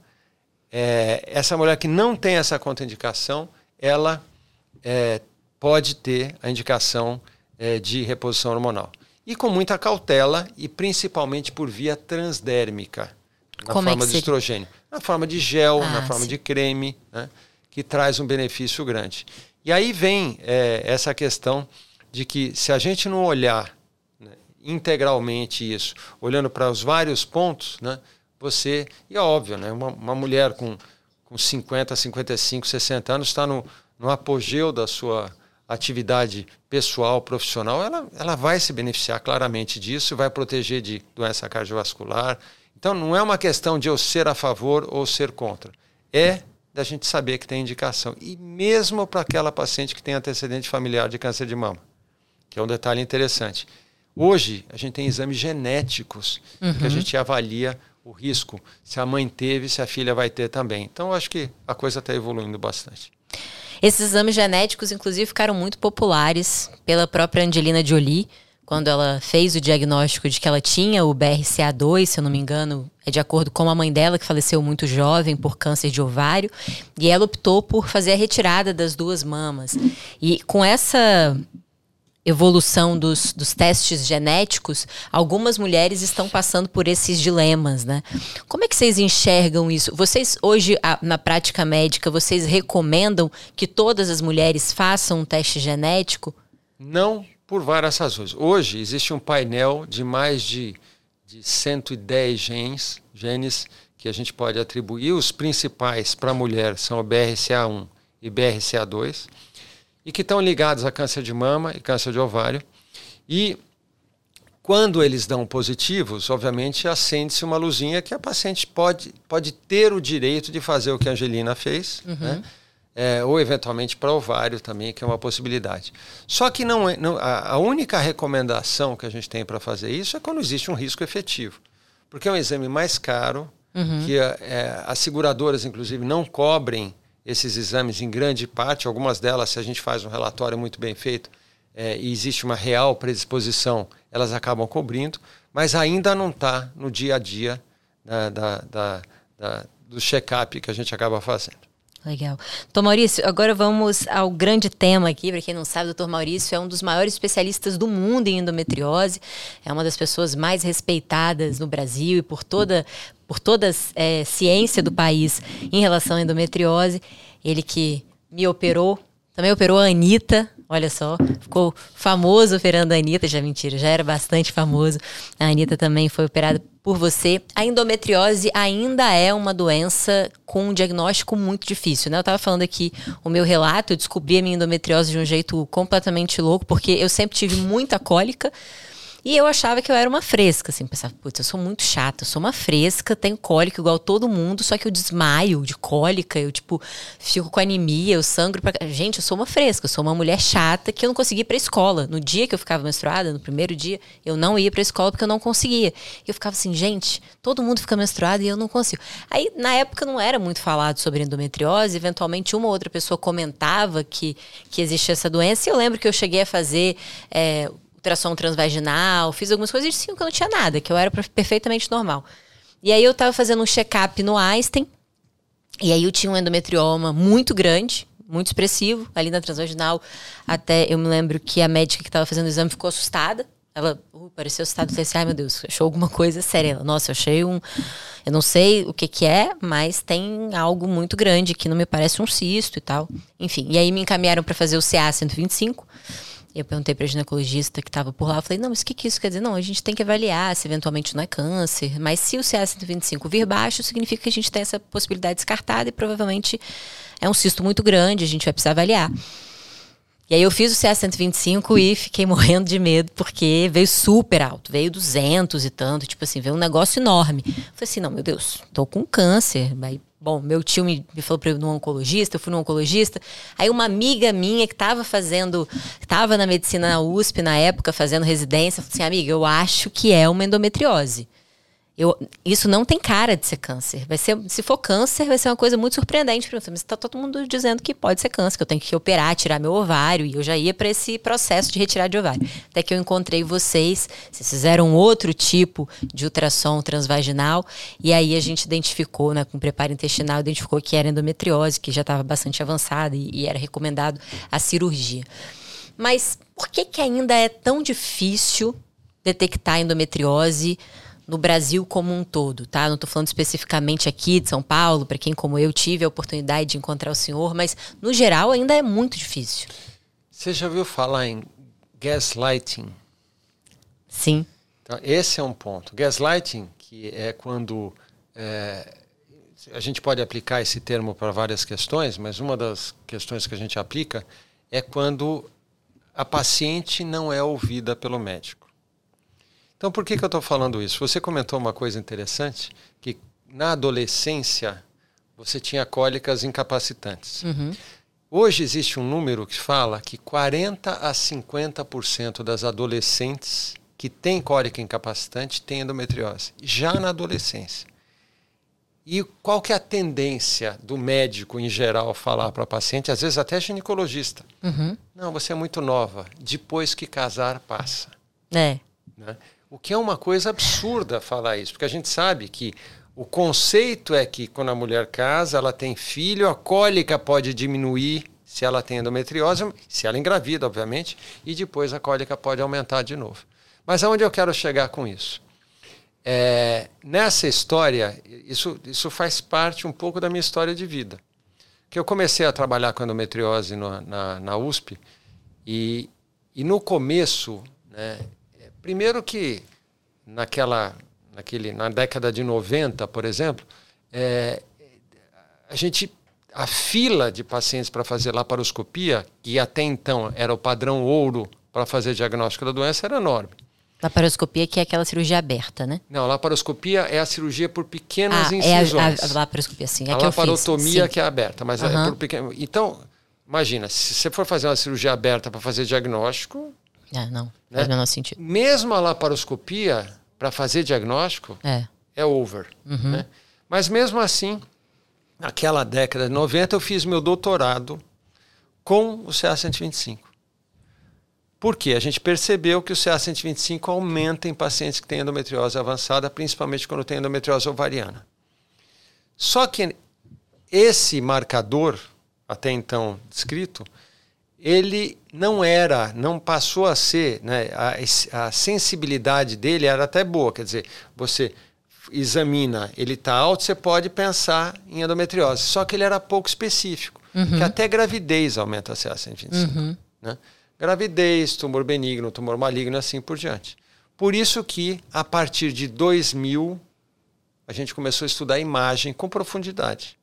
Speaker 1: é, essa mulher que não tem essa contraindicação, ela é, pode ter a indicação é, de reposição hormonal. E com muita cautela e principalmente por via transdérmica, na Como é forma é de estrogênio. Na forma de gel, ah, na forma sim. de creme, né, que traz um benefício grande. E aí vem é, essa questão de que se a gente não olhar né, integralmente isso, olhando para os vários pontos, né, você, e é óbvio, né, uma, uma mulher com, com 50, 55, 60 anos está no, no apogeu da sua atividade pessoal, profissional, ela, ela vai se beneficiar claramente disso, vai proteger de doença cardiovascular. Então, não é uma questão de eu ser a favor ou ser contra. É da gente saber que tem indicação. E mesmo para aquela paciente que tem antecedente familiar de câncer de mama, que é um detalhe interessante. Hoje, a gente tem exames genéticos uhum. que a gente avalia o risco, se a mãe teve, se a filha vai ter também. Então, acho que a coisa está evoluindo bastante.
Speaker 2: Esses exames genéticos, inclusive, ficaram muito populares pela própria Angelina Jolie, quando ela fez o diagnóstico de que ela tinha o BRCA2, se eu não me engano, é de acordo com a mãe dela, que faleceu muito jovem por câncer de ovário, e ela optou por fazer a retirada das duas mamas. E com essa evolução dos, dos testes genéticos, algumas mulheres estão passando por esses dilemas, né? Como é que vocês enxergam isso? Vocês hoje na prática médica, vocês recomendam que todas as mulheres façam um teste genético?
Speaker 1: Não, por várias razões. Hoje existe um painel de mais de, de 110 genes, genes que a gente pode atribuir. Os principais para a mulher são o BRCA1 e BRCA2 e que estão ligados a câncer de mama e câncer de ovário. E quando eles dão positivos, obviamente acende-se uma luzinha que a paciente pode, pode ter o direito de fazer o que a Angelina fez, uhum. né? É, ou eventualmente para ovário também, que é uma possibilidade. Só que não, é, não a, a única recomendação que a gente tem para fazer isso é quando existe um risco efetivo. Porque é um exame mais caro, uhum. que é, as seguradoras, inclusive, não cobrem esses exames em grande parte, algumas delas, se a gente faz um relatório muito bem feito é, e existe uma real predisposição, elas acabam cobrindo, mas ainda não está no dia a dia da, da, da, da do check-up que a gente acaba fazendo.
Speaker 2: Legal. Doutor Maurício, agora vamos ao grande tema aqui. Para quem não sabe, o doutor Maurício é um dos maiores especialistas do mundo em endometriose. É uma das pessoas mais respeitadas no Brasil e por toda, por toda a é, ciência do país em relação à endometriose. Ele que me operou, também operou a Anitta, olha só, ficou famoso operando a Anitta, já mentira, já era bastante famoso. A Anitta também foi operada por você. A endometriose ainda é uma doença com um diagnóstico muito difícil, né? Eu estava falando aqui o meu relato, eu descobri a minha endometriose de um jeito completamente louco, porque eu sempre tive muita cólica, e eu achava que eu era uma fresca, assim, pensava, putz, eu sou muito chata, eu sou uma fresca, tenho cólica igual todo mundo, só que eu desmaio de cólica, eu, tipo, fico com anemia, eu sangro pra... Gente, eu sou uma fresca, eu sou uma mulher chata que eu não conseguia ir pra escola. No dia que eu ficava menstruada, no primeiro dia, eu não ia pra escola porque eu não conseguia. E eu ficava assim, gente, todo mundo fica menstruado e eu não consigo. Aí, na época, não era muito falado sobre endometriose, eventualmente uma ou outra pessoa comentava que, que existia essa doença, e eu lembro que eu cheguei a fazer... É, ultrassom transvaginal, fiz algumas coisas e sim que eu não tinha nada, que eu era perfeitamente normal. E aí eu tava fazendo um check-up no Einstein, e aí eu tinha um endometrioma muito grande, muito expressivo, ali na transvaginal. Até eu me lembro que a médica que estava fazendo o exame ficou assustada. Ela uh, pareceu assustada. Falei assim, ai meu Deus, achou alguma coisa séria. Ela, Nossa, eu achei um. Eu não sei o que que é, mas tem algo muito grande que não me parece um cisto e tal. Enfim, e aí me encaminharam para fazer o CA 125. Eu perguntei para a ginecologista que estava por lá, eu falei, não, mas o que, que isso quer dizer? Não, a gente tem que avaliar se eventualmente não é câncer, mas se o CA125 vir baixo, significa que a gente tem essa possibilidade descartada e provavelmente é um cisto muito grande, a gente vai precisar avaliar. E aí eu fiz o CA125 e fiquei morrendo de medo, porque veio super alto, veio 200 e tanto, tipo assim, veio um negócio enorme. Falei assim, não, meu Deus, tô com câncer, aí Bom, meu tio me, me falou para ir no oncologista, eu fui no oncologista. Aí uma amiga minha que estava fazendo, estava na medicina na USP na época, fazendo residência, falou assim: amiga, eu acho que é uma endometriose. Eu, isso não tem cara de ser câncer. Vai ser, se for câncer, vai ser uma coisa muito surpreendente para mim. Mas está todo mundo dizendo que pode ser câncer, que eu tenho que operar, tirar meu ovário. E eu já ia para esse processo de retirar de ovário. Até que eu encontrei vocês, vocês fizeram outro tipo de ultrassom transvaginal. E aí a gente identificou, né, com preparo intestinal, identificou que era endometriose, que já estava bastante avançada e, e era recomendado a cirurgia. Mas por que, que ainda é tão difícil detectar endometriose? No Brasil como um todo, tá? Não estou falando especificamente aqui de São Paulo, para quem como eu tive a oportunidade de encontrar o senhor, mas no geral ainda é muito difícil.
Speaker 1: Você já ouviu falar em gaslighting?
Speaker 2: Sim.
Speaker 1: Então, esse é um ponto. Gaslighting, que é quando é, a gente pode aplicar esse termo para várias questões, mas uma das questões que a gente aplica é quando a paciente não é ouvida pelo médico. Então, por que, que eu estou falando isso? Você comentou uma coisa interessante, que na adolescência você tinha cólicas incapacitantes.
Speaker 2: Uhum.
Speaker 1: Hoje existe um número que fala que 40 a 50% das adolescentes que têm cólica incapacitante têm endometriose, já na adolescência. E qual que é a tendência do médico em geral falar para a paciente, às vezes até ginecologista?
Speaker 2: Uhum.
Speaker 1: Não, você é muito nova, depois que casar passa.
Speaker 2: É.
Speaker 1: Né? O que é uma coisa absurda falar isso, porque a gente sabe que o conceito é que quando a mulher casa, ela tem filho, a cólica pode diminuir se ela tem endometriose, se ela engravida, obviamente, e depois a cólica pode aumentar de novo. Mas aonde eu quero chegar com isso? É, nessa história, isso, isso faz parte um pouco da minha história de vida. Que eu comecei a trabalhar com endometriose no, na, na USP e, e no começo, né, primeiro que naquela naquele, na década de 90, por exemplo, é, a gente a fila de pacientes para fazer laparoscopia, que até então era o padrão ouro para fazer diagnóstico da doença, era enorme.
Speaker 2: Laparoscopia que é aquela cirurgia aberta, né?
Speaker 1: Não, laparoscopia é a cirurgia por pequenas
Speaker 2: ah,
Speaker 1: incisões.
Speaker 2: É a, a, a laparoscopia, sim. É
Speaker 1: a
Speaker 2: que
Speaker 1: laparotomia
Speaker 2: fiz,
Speaker 1: que é aberta, mas uhum. é por pequeno. Então, imagina, se você for fazer uma cirurgia aberta para fazer diagnóstico.
Speaker 2: É, não, né? faz o menor sentido.
Speaker 1: Mesmo a laparoscopia, para fazer diagnóstico
Speaker 2: é,
Speaker 1: é over.
Speaker 2: Uhum.
Speaker 1: Né? Mas mesmo assim, naquela década de 90, eu fiz meu doutorado com o CA125. Por quê? A gente percebeu que o CA125 aumenta em pacientes que têm endometriose avançada, principalmente quando tem endometriose ovariana. Só que esse marcador, até então descrito, ele não era, não passou a ser, né, a, a sensibilidade dele era até boa, quer dizer, você examina, ele está alto, você pode pensar em endometriose, só que ele era pouco específico,
Speaker 2: uhum.
Speaker 1: que até gravidez aumenta a CA125.
Speaker 2: Uhum.
Speaker 1: Né? Gravidez, tumor benigno, tumor maligno, assim por diante. Por isso que, a partir de 2000, a gente começou a estudar imagem com profundidade.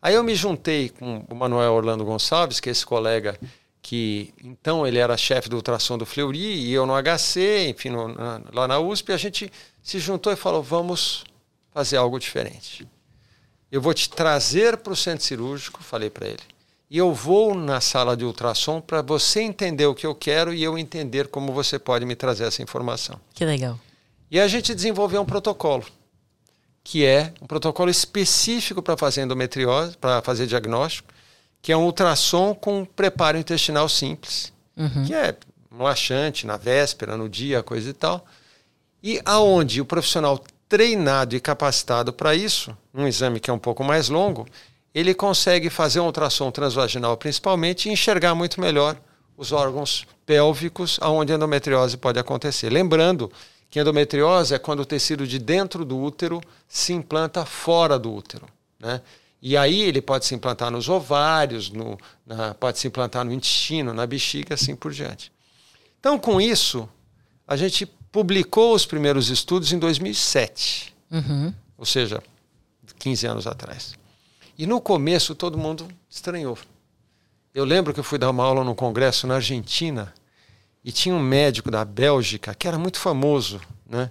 Speaker 1: Aí eu me juntei com o Manuel Orlando Gonçalves, que é esse colega que então ele era chefe do ultrassom do Fleury e eu no HC, enfim, no, na, lá na USP, a gente se juntou e falou: vamos fazer algo diferente. Eu vou te trazer para o centro cirúrgico, falei para ele, e eu vou na sala de ultrassom para você entender o que eu quero e eu entender como você pode me trazer essa informação.
Speaker 2: Que legal.
Speaker 1: E a gente desenvolveu um protocolo que é um protocolo específico para fazer endometriose, para fazer diagnóstico, que é um ultrassom com preparo intestinal simples,
Speaker 2: uhum.
Speaker 1: que é um laxante na véspera, no dia, coisa e tal. E aonde o profissional treinado e capacitado para isso, um exame que é um pouco mais longo, ele consegue fazer um ultrassom transvaginal principalmente e enxergar muito melhor os órgãos pélvicos aonde a endometriose pode acontecer. Lembrando que endometriose é quando o tecido de dentro do útero se implanta fora do útero. Né? E aí ele pode se implantar nos ovários, no, na, pode se implantar no intestino, na bexiga, assim por diante. Então, com isso, a gente publicou os primeiros estudos em 2007,
Speaker 2: uhum.
Speaker 1: ou seja, 15 anos atrás. E no começo todo mundo estranhou. Eu lembro que eu fui dar uma aula num congresso na Argentina e tinha um médico da Bélgica que era muito famoso, né?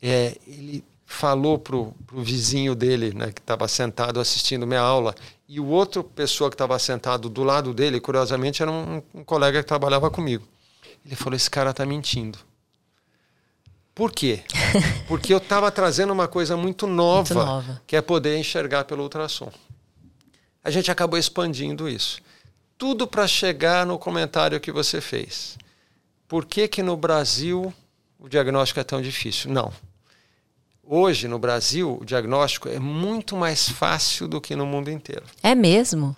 Speaker 1: É, ele falou pro, pro vizinho dele, né, que estava sentado assistindo minha aula, e o outro pessoa que estava sentado do lado dele, curiosamente, era um, um colega que trabalhava comigo. Ele falou: esse cara está mentindo. Por quê? Porque eu estava trazendo uma coisa muito nova,
Speaker 2: muito nova,
Speaker 1: que é poder enxergar pelo ultrassom. A gente acabou expandindo isso. Tudo para chegar no comentário que você fez por que, que no Brasil o diagnóstico é tão difícil? Não. Hoje, no Brasil, o diagnóstico é muito mais fácil do que no mundo inteiro.
Speaker 2: É mesmo?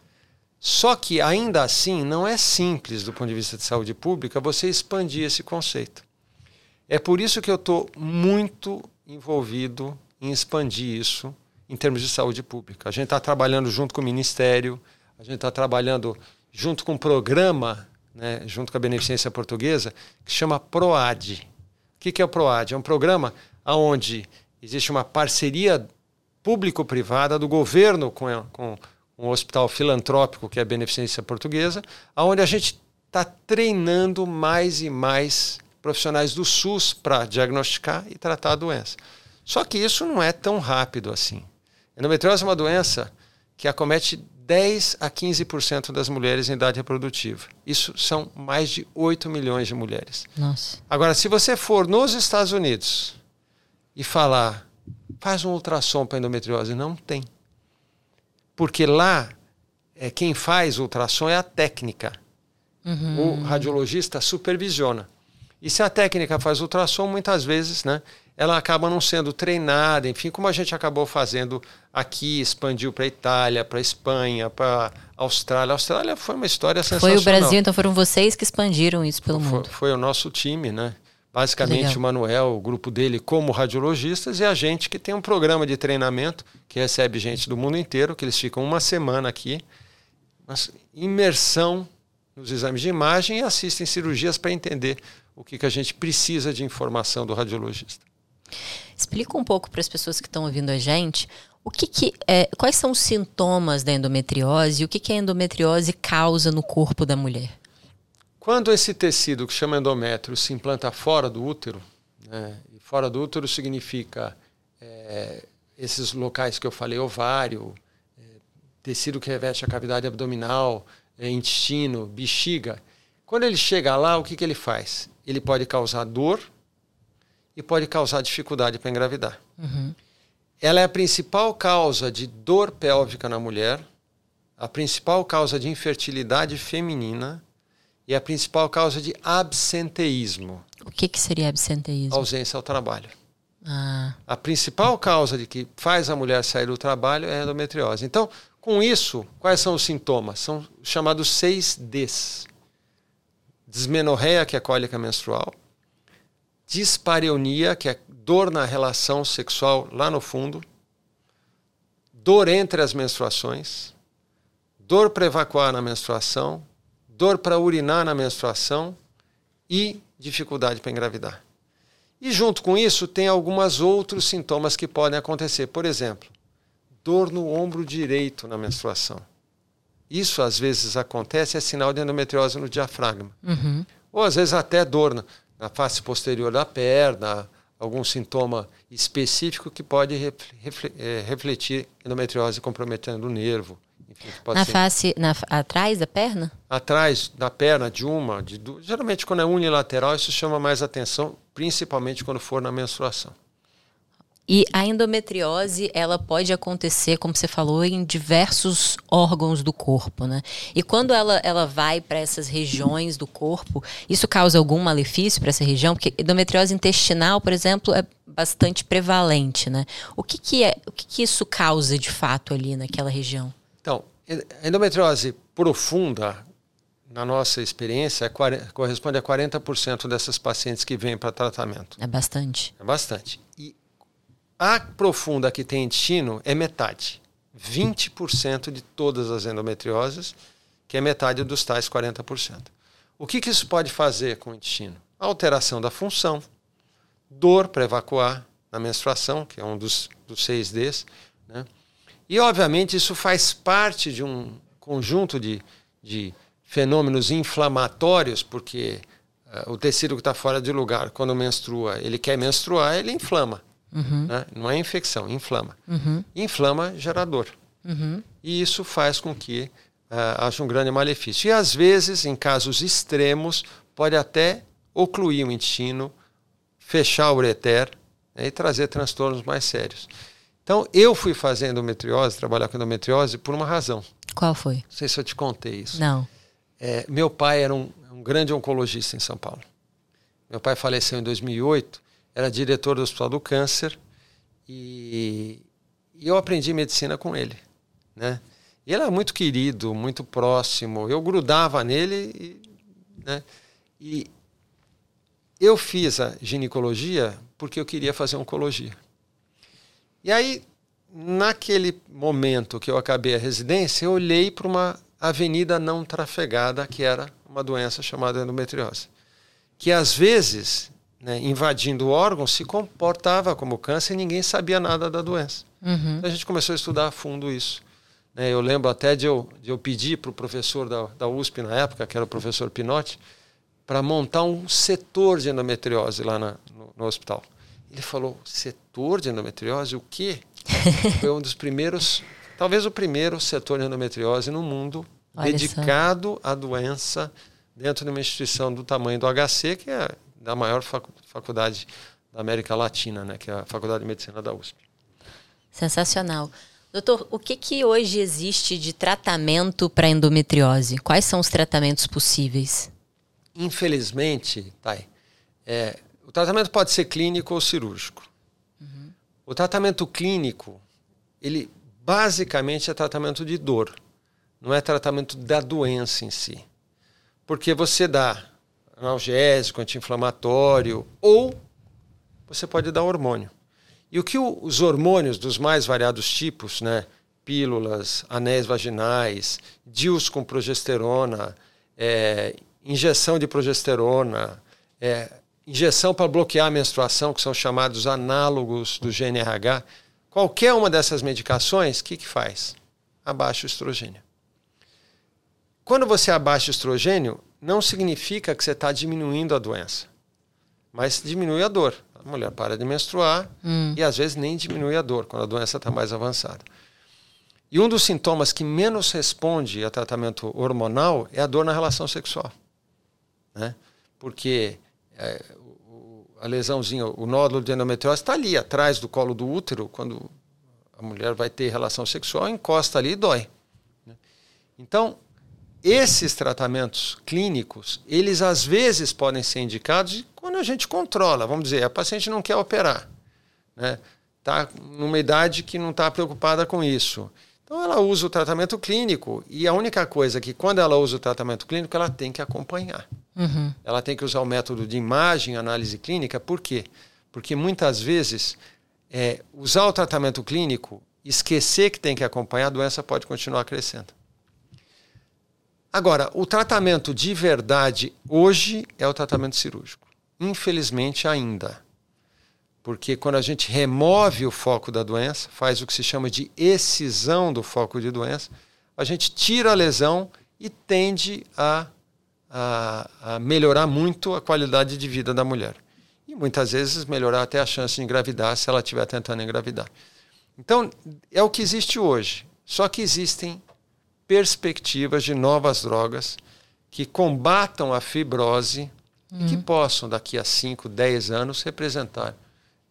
Speaker 1: Só que, ainda assim, não é simples, do ponto de vista de saúde pública, você expandir esse conceito. É por isso que eu estou muito envolvido em expandir isso em termos de saúde pública. A gente está trabalhando junto com o Ministério, a gente está trabalhando junto com o programa né, junto com a Beneficência Portuguesa, que chama PROAD. O que, que é o PROAD? É um programa onde existe uma parceria público-privada do governo com, com um hospital filantrópico, que é a Beneficência Portuguesa, onde a gente está treinando mais e mais profissionais do SUS para diagnosticar e tratar a doença. Só que isso não é tão rápido assim. Endometriose é uma doença que acomete 10 a 15% das mulheres em idade reprodutiva. Isso são mais de 8 milhões de mulheres.
Speaker 2: Nossa.
Speaker 1: Agora, se você for nos Estados Unidos e falar, faz um ultrassom para endometriose, não tem. Porque lá, é, quem faz ultrassom é a técnica. Uhum. O radiologista supervisiona. E se a técnica faz ultrassom, muitas vezes, né, ela acaba não sendo treinada, enfim, como a gente acabou fazendo aqui, expandiu para a Itália, para a Espanha, para a Austrália. A Austrália foi uma história sensacional.
Speaker 2: Foi o Brasil, então foram vocês que expandiram isso pelo
Speaker 1: foi,
Speaker 2: mundo.
Speaker 1: Foi o nosso time, né? Basicamente Legal. o Manuel, o grupo dele como radiologistas e a gente que tem um programa de treinamento que recebe gente do mundo inteiro, que eles ficam uma semana aqui, mas imersão nos exames de imagem e assistem cirurgias para entender o que, que a gente precisa de informação do radiologista.
Speaker 2: Explica um pouco para as pessoas que estão ouvindo a gente o que, que é, quais são os sintomas da endometriose e o que, que a endometriose causa no corpo da mulher.
Speaker 1: Quando esse tecido que chama endométrio se implanta fora do útero, né, fora do útero significa é, esses locais que eu falei, ovário, é, tecido que reveste a cavidade abdominal, é, intestino, bexiga. Quando ele chega lá, o que, que ele faz? Ele pode causar dor, e pode causar dificuldade para engravidar. Uhum. Ela é a principal causa de dor pélvica na mulher, a principal causa de infertilidade feminina e a principal causa de absenteísmo.
Speaker 2: O que, que seria absenteísmo?
Speaker 1: Ausência ao trabalho. Ah. A principal causa de que faz a mulher sair do trabalho é a endometriose. Então, com isso, quais são os sintomas? São chamados seis Ds. Desmenorreia, que é cólica menstrual dispareunia, que é dor na relação sexual lá no fundo, dor entre as menstruações, dor para evacuar na menstruação, dor para urinar na menstruação e dificuldade para engravidar. E junto com isso tem alguns outros sintomas que podem acontecer. Por exemplo, dor no ombro direito na menstruação. Isso às vezes acontece, é sinal de endometriose no diafragma. Uhum. Ou às vezes até dor na face posterior da perna, algum sintoma específico que pode é, refletir endometriose comprometendo o nervo.
Speaker 2: Enfim, na ser... face, na, atrás da perna?
Speaker 1: Atrás da perna, de uma, de duas. Geralmente, quando é unilateral, isso chama mais atenção, principalmente quando for na menstruação.
Speaker 2: E a endometriose, ela pode acontecer, como você falou, em diversos órgãos do corpo, né? E quando ela, ela vai para essas regiões do corpo, isso causa algum malefício para essa região? Porque endometriose intestinal, por exemplo, é bastante prevalente, né? O que, que é, o que, que isso causa de fato ali naquela região?
Speaker 1: Então, a endometriose profunda, na nossa experiência, é, corresponde a 40% dessas pacientes que vêm para tratamento.
Speaker 2: É bastante.
Speaker 1: É bastante. A profunda que tem intestino é metade. 20% de todas as endometrioses, que é metade dos tais 40%. O que, que isso pode fazer com o intestino? Alteração da função, dor para evacuar na menstruação, que é um dos, dos seis Ds. Né? E, obviamente, isso faz parte de um conjunto de, de fenômenos inflamatórios, porque uh, o tecido que está fora de lugar, quando menstrua, ele quer menstruar, ele inflama. Uhum. Né? Não é infecção, inflama. Uhum. Inflama gerador. Uhum. E isso faz com que uh, haja um grande malefício. E às vezes, em casos extremos, pode até ocluir o intestino, fechar o ureter né, e trazer transtornos mais sérios. Então, eu fui fazer endometriose, trabalhar com endometriose, por uma razão.
Speaker 2: Qual foi? Não
Speaker 1: sei se eu te contei isso.
Speaker 2: Não.
Speaker 1: É, meu pai era um, um grande oncologista em São Paulo. Meu pai faleceu em 2008 era diretor do Hospital do Câncer e, e eu aprendi medicina com ele, né? Ele era muito querido, muito próximo. Eu grudava nele, e, né? E eu fiz a ginecologia porque eu queria fazer oncologia. E aí, naquele momento que eu acabei a residência, eu olhei para uma avenida não trafegada, que era uma doença chamada endometriose. Que às vezes né, invadindo o órgão se comportava como câncer e ninguém sabia nada da doença. Uhum. Então a gente começou a estudar a fundo isso. Né? Eu lembro até de eu, de eu pedir para o professor da, da USP na época, que era o professor Pinotti, para montar um setor de endometriose lá na, no, no, hospital. Ele falou: setor de endometriose? O quê? Foi um dos primeiros, talvez o primeiro setor de endometriose no mundo Olha dedicado só. à doença dentro de uma instituição do tamanho do HC, que é da maior faculdade da América Latina, né, que é a Faculdade de Medicina da USP.
Speaker 2: Sensacional. Doutor, o que, que hoje existe de tratamento para endometriose? Quais são os tratamentos possíveis?
Speaker 1: infelizmente, Thay, é, o tratamento pode ser clínico ou cirúrgico. Uhum. O tratamento clínico, ele basicamente é tratamento de dor, não é tratamento da doença em si. Porque você dá analgésico, anti-inflamatório ou você pode dar hormônio. E o que os hormônios dos mais variados tipos, né, pílulas, anéis vaginais, DIUs com progesterona, é, injeção de progesterona, é, injeção para bloquear a menstruação, que são chamados análogos do GNRH, qualquer uma dessas medicações, o que, que faz? Abaixa o estrogênio. Quando você abaixa o estrogênio, não significa que você está diminuindo a doença, mas diminui a dor. A mulher para de menstruar hum. e às vezes nem diminui a dor quando a doença está mais avançada. E um dos sintomas que menos responde a tratamento hormonal é a dor na relação sexual né? Porque é, o, a lesãozinha, o nódulo de endometriose está ali atrás do colo do útero, quando a mulher vai ter relação sexual, encosta ali e dói. Né? Então, esses tratamentos clínicos, eles às vezes podem ser indicados quando a gente controla. Vamos dizer, a paciente não quer operar, né? Está numa idade que não está preocupada com isso. Então ela usa o tratamento clínico e a única coisa é que quando ela usa o tratamento clínico, ela tem que acompanhar. Uhum. Ela tem que usar o método de imagem, análise clínica. Por quê? Porque muitas vezes é, usar o tratamento clínico, esquecer que tem que acompanhar, a doença pode continuar crescendo. Agora, o tratamento de verdade hoje é o tratamento cirúrgico. Infelizmente, ainda. Porque quando a gente remove o foco da doença, faz o que se chama de excisão do foco de doença, a gente tira a lesão e tende a a, a melhorar muito a qualidade de vida da mulher. E muitas vezes melhorar até a chance de engravidar se ela estiver tentando engravidar. Então, é o que existe hoje. Só que existem perspectivas de novas drogas que combatam a fibrose uhum. e que uhum. possam, daqui a 5, 10 anos, representar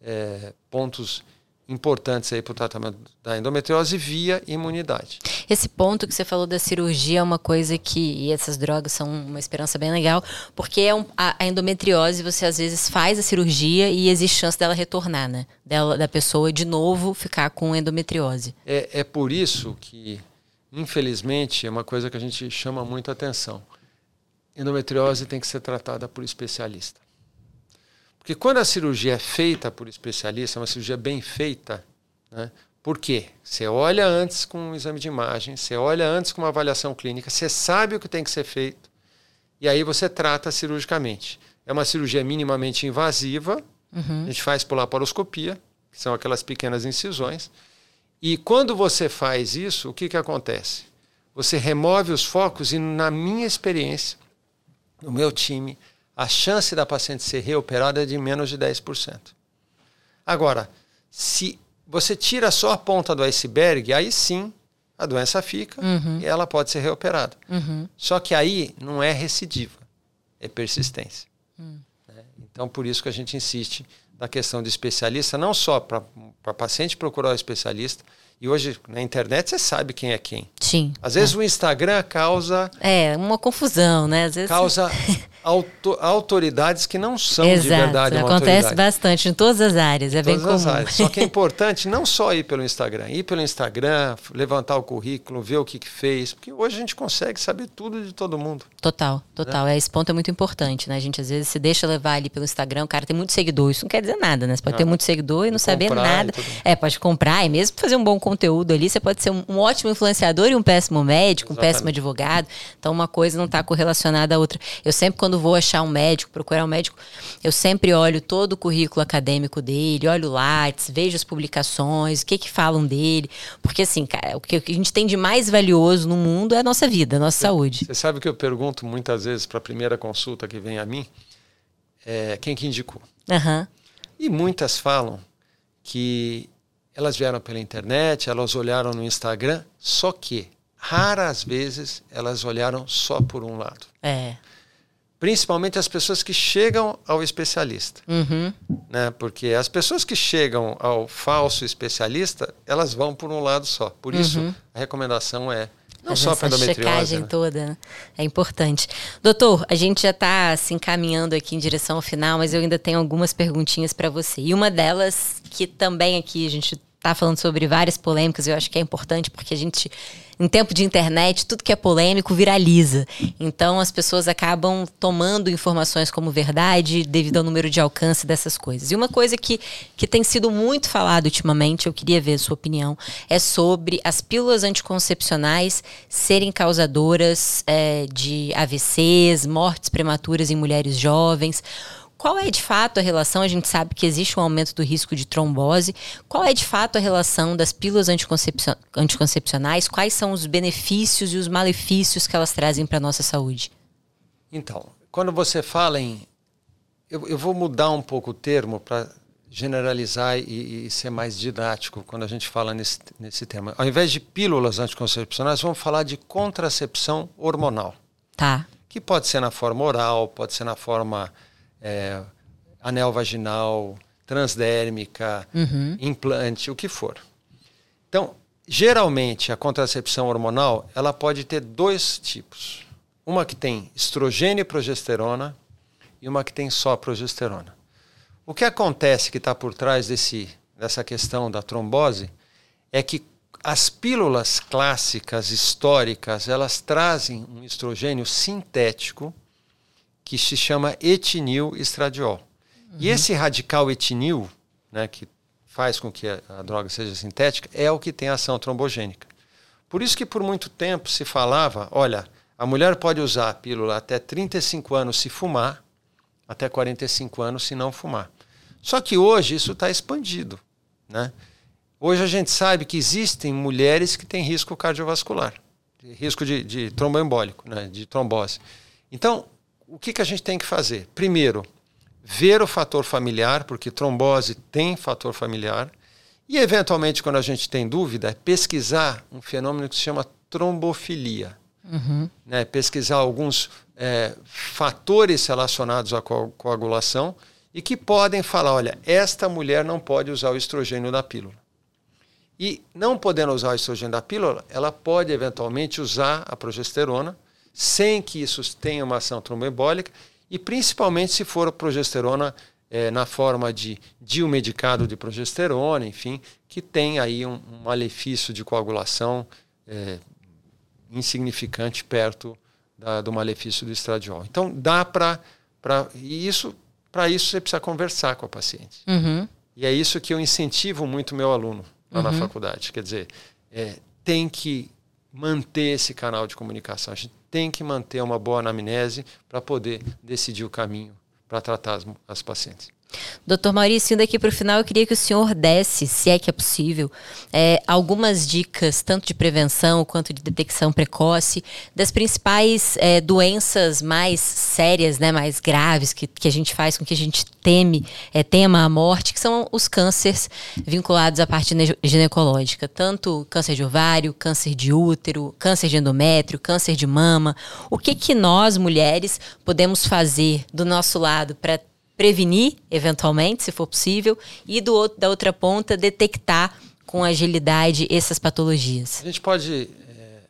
Speaker 1: é, pontos importantes aí para o tratamento da endometriose via imunidade.
Speaker 2: Esse ponto que você falou da cirurgia é uma coisa que e essas drogas são uma esperança bem legal, porque é um, a, a, endometriose você às vezes faz a cirurgia e existe chance dela retornar, né? Dela, da pessoa de novo ficar com endometriose.
Speaker 1: É, é por isso que, infelizmente, é uma coisa que a gente chama muita atenção. Endometriose tem que ser tratada por especialista. Porque quando a cirurgia é feita por especialista, é uma cirurgia bem feita, né? Por quê? Você olha antes com um exame de imagem, você olha antes com uma avaliação clínica, você sabe o que tem que ser feito, e aí você trata cirurgicamente. É uma cirurgia minimamente invasiva, uhum. a gente faz por laparoscopia, que são aquelas pequenas incisões. E quando você faz isso, o que, que acontece? Você remove os focos e, na minha experiência, no meu time, a chance da paciente ser reoperada é de menos de 10%. Agora, se você tira só a ponta do iceberg, aí sim a doença fica uhum. e ela pode ser reoperada. Uhum. Só que aí não é recidiva, é persistência. Uhum. Então, por isso que a gente insiste na questão de especialista, não só para paciente procurar o especialista, e hoje na internet você sabe quem é quem.
Speaker 2: Sim.
Speaker 1: Às vezes é. o Instagram causa.
Speaker 2: É, uma confusão, né? Às vezes...
Speaker 1: Causa auto autoridades que não são Exato. de verdade uma
Speaker 2: Acontece
Speaker 1: autoridade.
Speaker 2: bastante em todas as áreas, é todas bem comum. Áreas.
Speaker 1: Só que é importante não só ir pelo Instagram, ir pelo Instagram, levantar o currículo, ver o que, que fez, porque hoje a gente consegue saber tudo de todo mundo.
Speaker 2: Total, total. É. Esse ponto é muito importante, né? A gente às vezes se deixa levar ali pelo Instagram, o cara tem muito seguidor, isso não quer dizer nada, né? Você pode ah, ter muito seguidor e não saber nada. É, pode comprar e mesmo fazer um bom conteúdo ali, você pode ser um, um ótimo influenciador e um péssimo médico, Exatamente. um péssimo advogado. Então uma coisa não está correlacionada à outra. Eu sempre quando quando vou achar um médico, procurar um médico, eu sempre olho todo o currículo acadêmico dele, olho o Lattes, vejo as publicações, o que que falam dele. Porque, assim, cara, o que a gente tem de mais valioso no mundo é a nossa vida, a nossa
Speaker 1: você,
Speaker 2: saúde.
Speaker 1: Você sabe que eu pergunto muitas vezes para a primeira consulta que vem a mim, é, quem que indicou?
Speaker 2: Uhum.
Speaker 1: E muitas falam que elas vieram pela internet, elas olharam no Instagram, só que raras vezes elas olharam só por um lado.
Speaker 2: É.
Speaker 1: Principalmente as pessoas que chegam ao especialista.
Speaker 2: Uhum.
Speaker 1: Né? Porque as pessoas que chegam ao falso especialista, elas vão por um lado só. Por isso,
Speaker 2: Uhum.
Speaker 1: a recomendação é não só
Speaker 2: essa checagem
Speaker 1: né?
Speaker 2: toda né? é importante. Doutor, a gente já está se encaminhando aqui em direção ao final, mas eu ainda tenho algumas perguntinhas para você. E uma delas, que também aqui a gente está falando sobre várias polêmicas, eu acho que é importante porque a gente, em tempo de internet, tudo que é polêmico viraliza. Então as pessoas acabam tomando informações como verdade devido ao número de alcance dessas coisas. E uma coisa que, que tem sido muito falado ultimamente, eu queria ver a sua opinião, é sobre as pílulas anticoncepcionais serem causadoras é, de AVCs, mortes prematuras em mulheres jovens. Qual é de fato a relação? A gente sabe que existe um aumento do risco de trombose. Qual é de fato a relação das pílulas anticoncepcio- anticoncepcionais? Quais são os benefícios e os malefícios que elas trazem para a nossa saúde?
Speaker 1: Então, quando você fala em. Eu, eu vou mudar um pouco o termo para generalizar e, e ser mais didático quando a gente fala nesse, nesse tema. Ao invés de pílulas anticoncepcionais, vamos falar de contracepção hormonal,
Speaker 2: Tá.
Speaker 1: que pode ser na forma oral, pode ser na forma é, anel vaginal, transdérmica, implante, o que for. Então, geralmente a contracepção hormonal ela pode ter dois tipos. Uma que tem estrogênio e progesterona e uma que tem só progesterona. O que acontece que está por trás desse, dessa questão da trombose é que as pílulas clássicas históricas elas trazem um estrogênio sintético que se chama etinil estradiol. E esse radical etinil, né, que faz com que a, a droga seja sintética, é o que tem ação trombogênica. Por isso que por muito tempo se falava, olha, a mulher pode usar a pílula até 35 anos se fumar, até 45 anos se não fumar. Só que hoje isso está expandido. Né? Hoje a gente sabe que existem mulheres que têm risco cardiovascular, risco de, de tromboembólico, né? de trombose. Então, o que, que a gente tem que fazer? Primeiro, ver o fator familiar, porque trombose tem fator familiar, e eventualmente, quando a gente tem dúvida, pesquisar um fenômeno que se chama trombofilia.
Speaker 2: Uhum.
Speaker 1: Né? Pesquisar alguns é, fatores relacionados à co coagulação e que podem falar: olha, esta mulher não pode usar o estrogênio da pílula. E não podendo usar o estrogênio da pílula, ela pode eventualmente usar a progesterona sem que isso tenha uma ação tromboembólica e principalmente se for progesterona é, na forma de diomedicado de progesterona, enfim, que tem aí um, um malefício de coagulação é, insignificante perto da, do malefício do estradiol. Então dá para e isso para isso você precisa conversar com a paciente.
Speaker 2: Uhum.
Speaker 1: E é isso que eu incentivo muito meu aluno lá uhum. na faculdade. Quer dizer, é, tem que manter esse canal de comunicação. A gente tem que manter uma boa anamnese para poder decidir o caminho para tratar as, as pacientes.
Speaker 2: Doutor Maurício, indo aqui para o final, eu queria que o senhor desse, se é que é possível, é, algumas dicas, tanto de prevenção quanto de detecção precoce, das principais é, doenças mais sérias, né, mais graves, que, que a gente faz com que a gente teme, é, tema a morte, que são os cânceres vinculados à parte ginecológica, tanto câncer de ovário, câncer de útero, câncer de endométrio, câncer de mama. O que, que nós, mulheres, podemos fazer do nosso lado para prevenir, eventualmente, se for possível, e do outro, da outra ponta, detectar com agilidade essas patologias.
Speaker 1: A gente pode é,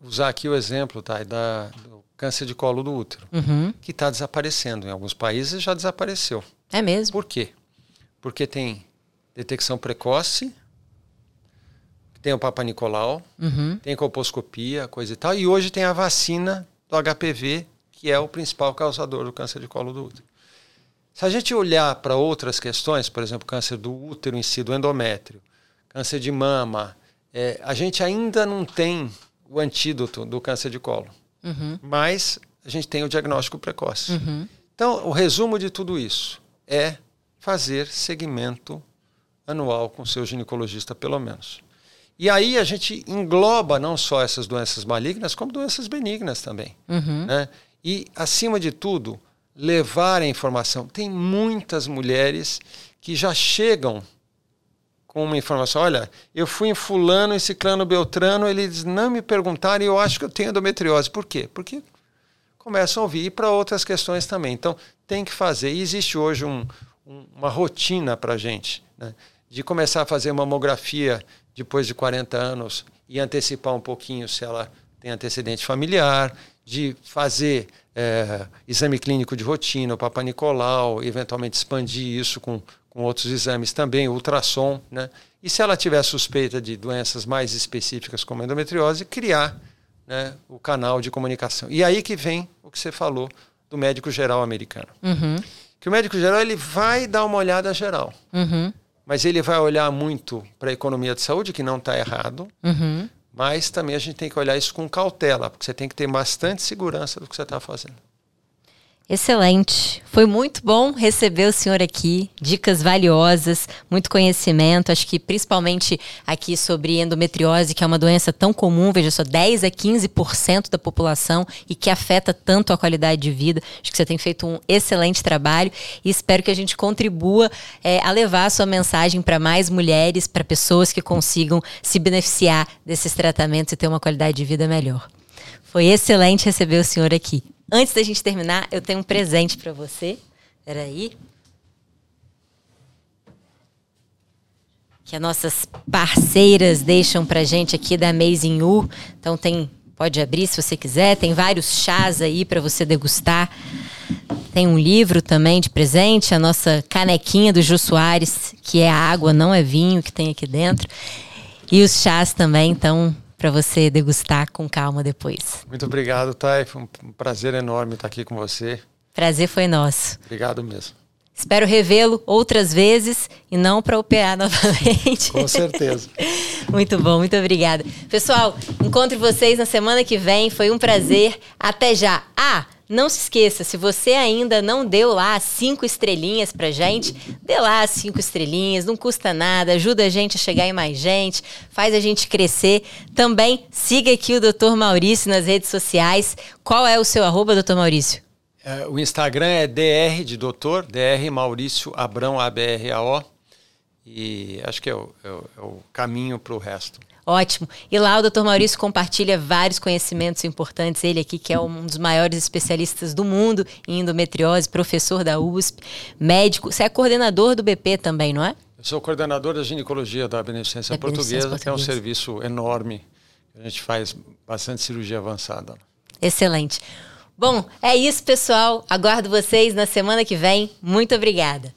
Speaker 1: usar aqui o exemplo tá, da, do câncer de colo do útero,
Speaker 2: uhum.
Speaker 1: que está desaparecendo. Em alguns países já desapareceu.
Speaker 2: É mesmo?
Speaker 1: Por quê? Porque tem detecção precoce, tem o Papa Nicolau,
Speaker 2: uhum.
Speaker 1: tem colposcopia, coisa e tal, e hoje tem a vacina do HPV, que é o principal causador do câncer de colo do útero. Se a gente olhar para outras questões, por exemplo, câncer do útero em si, do endométrio, câncer de mama, é, a gente ainda não tem o antídoto do câncer de colo.
Speaker 2: Uhum.
Speaker 1: Mas a gente tem o diagnóstico precoce. Uhum. Então, o resumo de tudo isso é fazer segmento anual com seu ginecologista, pelo menos. E aí a gente engloba não só essas doenças malignas, como doenças benignas também. Uhum. Né? E, acima de tudo, levar a informação. Tem muitas mulheres que já chegam com uma informação. Olha, eu fui em fulano e ciclano beltrano, eles não me perguntaram e eu acho que eu tenho endometriose. Por quê? Porque começam a ouvir e para outras questões também. Então, tem que fazer. E existe hoje um, um, uma rotina para a gente, né? de começar a fazer mamografia depois de 40 anos e antecipar um pouquinho se ela tem antecedente familiar, de fazer é, exame clínico de rotina, o Papa Nicolau, eventualmente expandir isso com, com outros exames também, ultrassom, né? E se ela tiver suspeita de doenças mais específicas como endometriose, criar né, o canal de comunicação. E aí que vem o que você falou do médico geral americano. Uhum. Que o médico geral ele vai dar uma olhada geral. Uhum mas ele vai olhar muito para a economia de saúde, que não está errado, uhum. Mas também a gente tem que olhar isso com cautela, porque você tem que ter bastante segurança do que você está fazendo.
Speaker 2: Excelente. Foi muito bom receber o senhor aqui. Dicas valiosas, muito conhecimento. Acho que principalmente aqui sobre endometriose, que é uma doença tão comum, veja só, 10 a 15% da população e que afeta tanto a qualidade de vida. Acho que você tem feito um excelente trabalho e espero que a gente contribua é, a levar a sua mensagem para mais mulheres, para pessoas que consigam se beneficiar desses tratamentos e ter uma qualidade de vida melhor. Foi excelente receber o senhor aqui. Antes da gente terminar, eu tenho um presente para você. Peraí. Que as nossas parceiras deixam pra gente aqui da Amazing U. Então tem, pode abrir se você quiser, tem vários chás aí para você degustar. Tem um livro também de presente, a nossa canequinha do Jô Soares, que é água, não é vinho que tem aqui dentro. E os chás também, então para você degustar com calma depois.
Speaker 1: Muito obrigado, Thay. Foi um prazer enorme estar aqui com você.
Speaker 2: Prazer foi nosso.
Speaker 1: Obrigado mesmo.
Speaker 2: Espero revê-lo outras vezes e não para operar novamente.
Speaker 1: Com certeza.
Speaker 2: muito bom, muito obrigada. Pessoal, encontro vocês na semana que vem. Foi um prazer. Até já. Ah! Não se esqueça, se você ainda não deu lá cinco estrelinhas pra gente, dê lá cinco estrelinhas, não custa nada, ajuda a gente a chegar em mais gente, faz a gente crescer. Também siga aqui o Dr. Maurício nas redes sociais. Qual é o seu arroba, Dr. Maurício?
Speaker 1: É, o Instagram é dr de doutor, dr Maurício Abrão, A-B-R-A-O. E acho que é o, é o, é o caminho para o resto.
Speaker 2: Ótimo. E lá o Dr. Maurício compartilha vários conhecimentos importantes. Ele aqui, que é um dos maiores especialistas do mundo em endometriose, professor da USP, médico. Você é coordenador do BP também, não é?
Speaker 1: Eu sou coordenador da ginecologia da Beneficência, da Portuguesa, Portuguesa, que é um serviço enorme. A gente faz bastante cirurgia avançada.
Speaker 2: Excelente. Bom, é isso, pessoal. Aguardo vocês na semana que vem. Muito obrigada.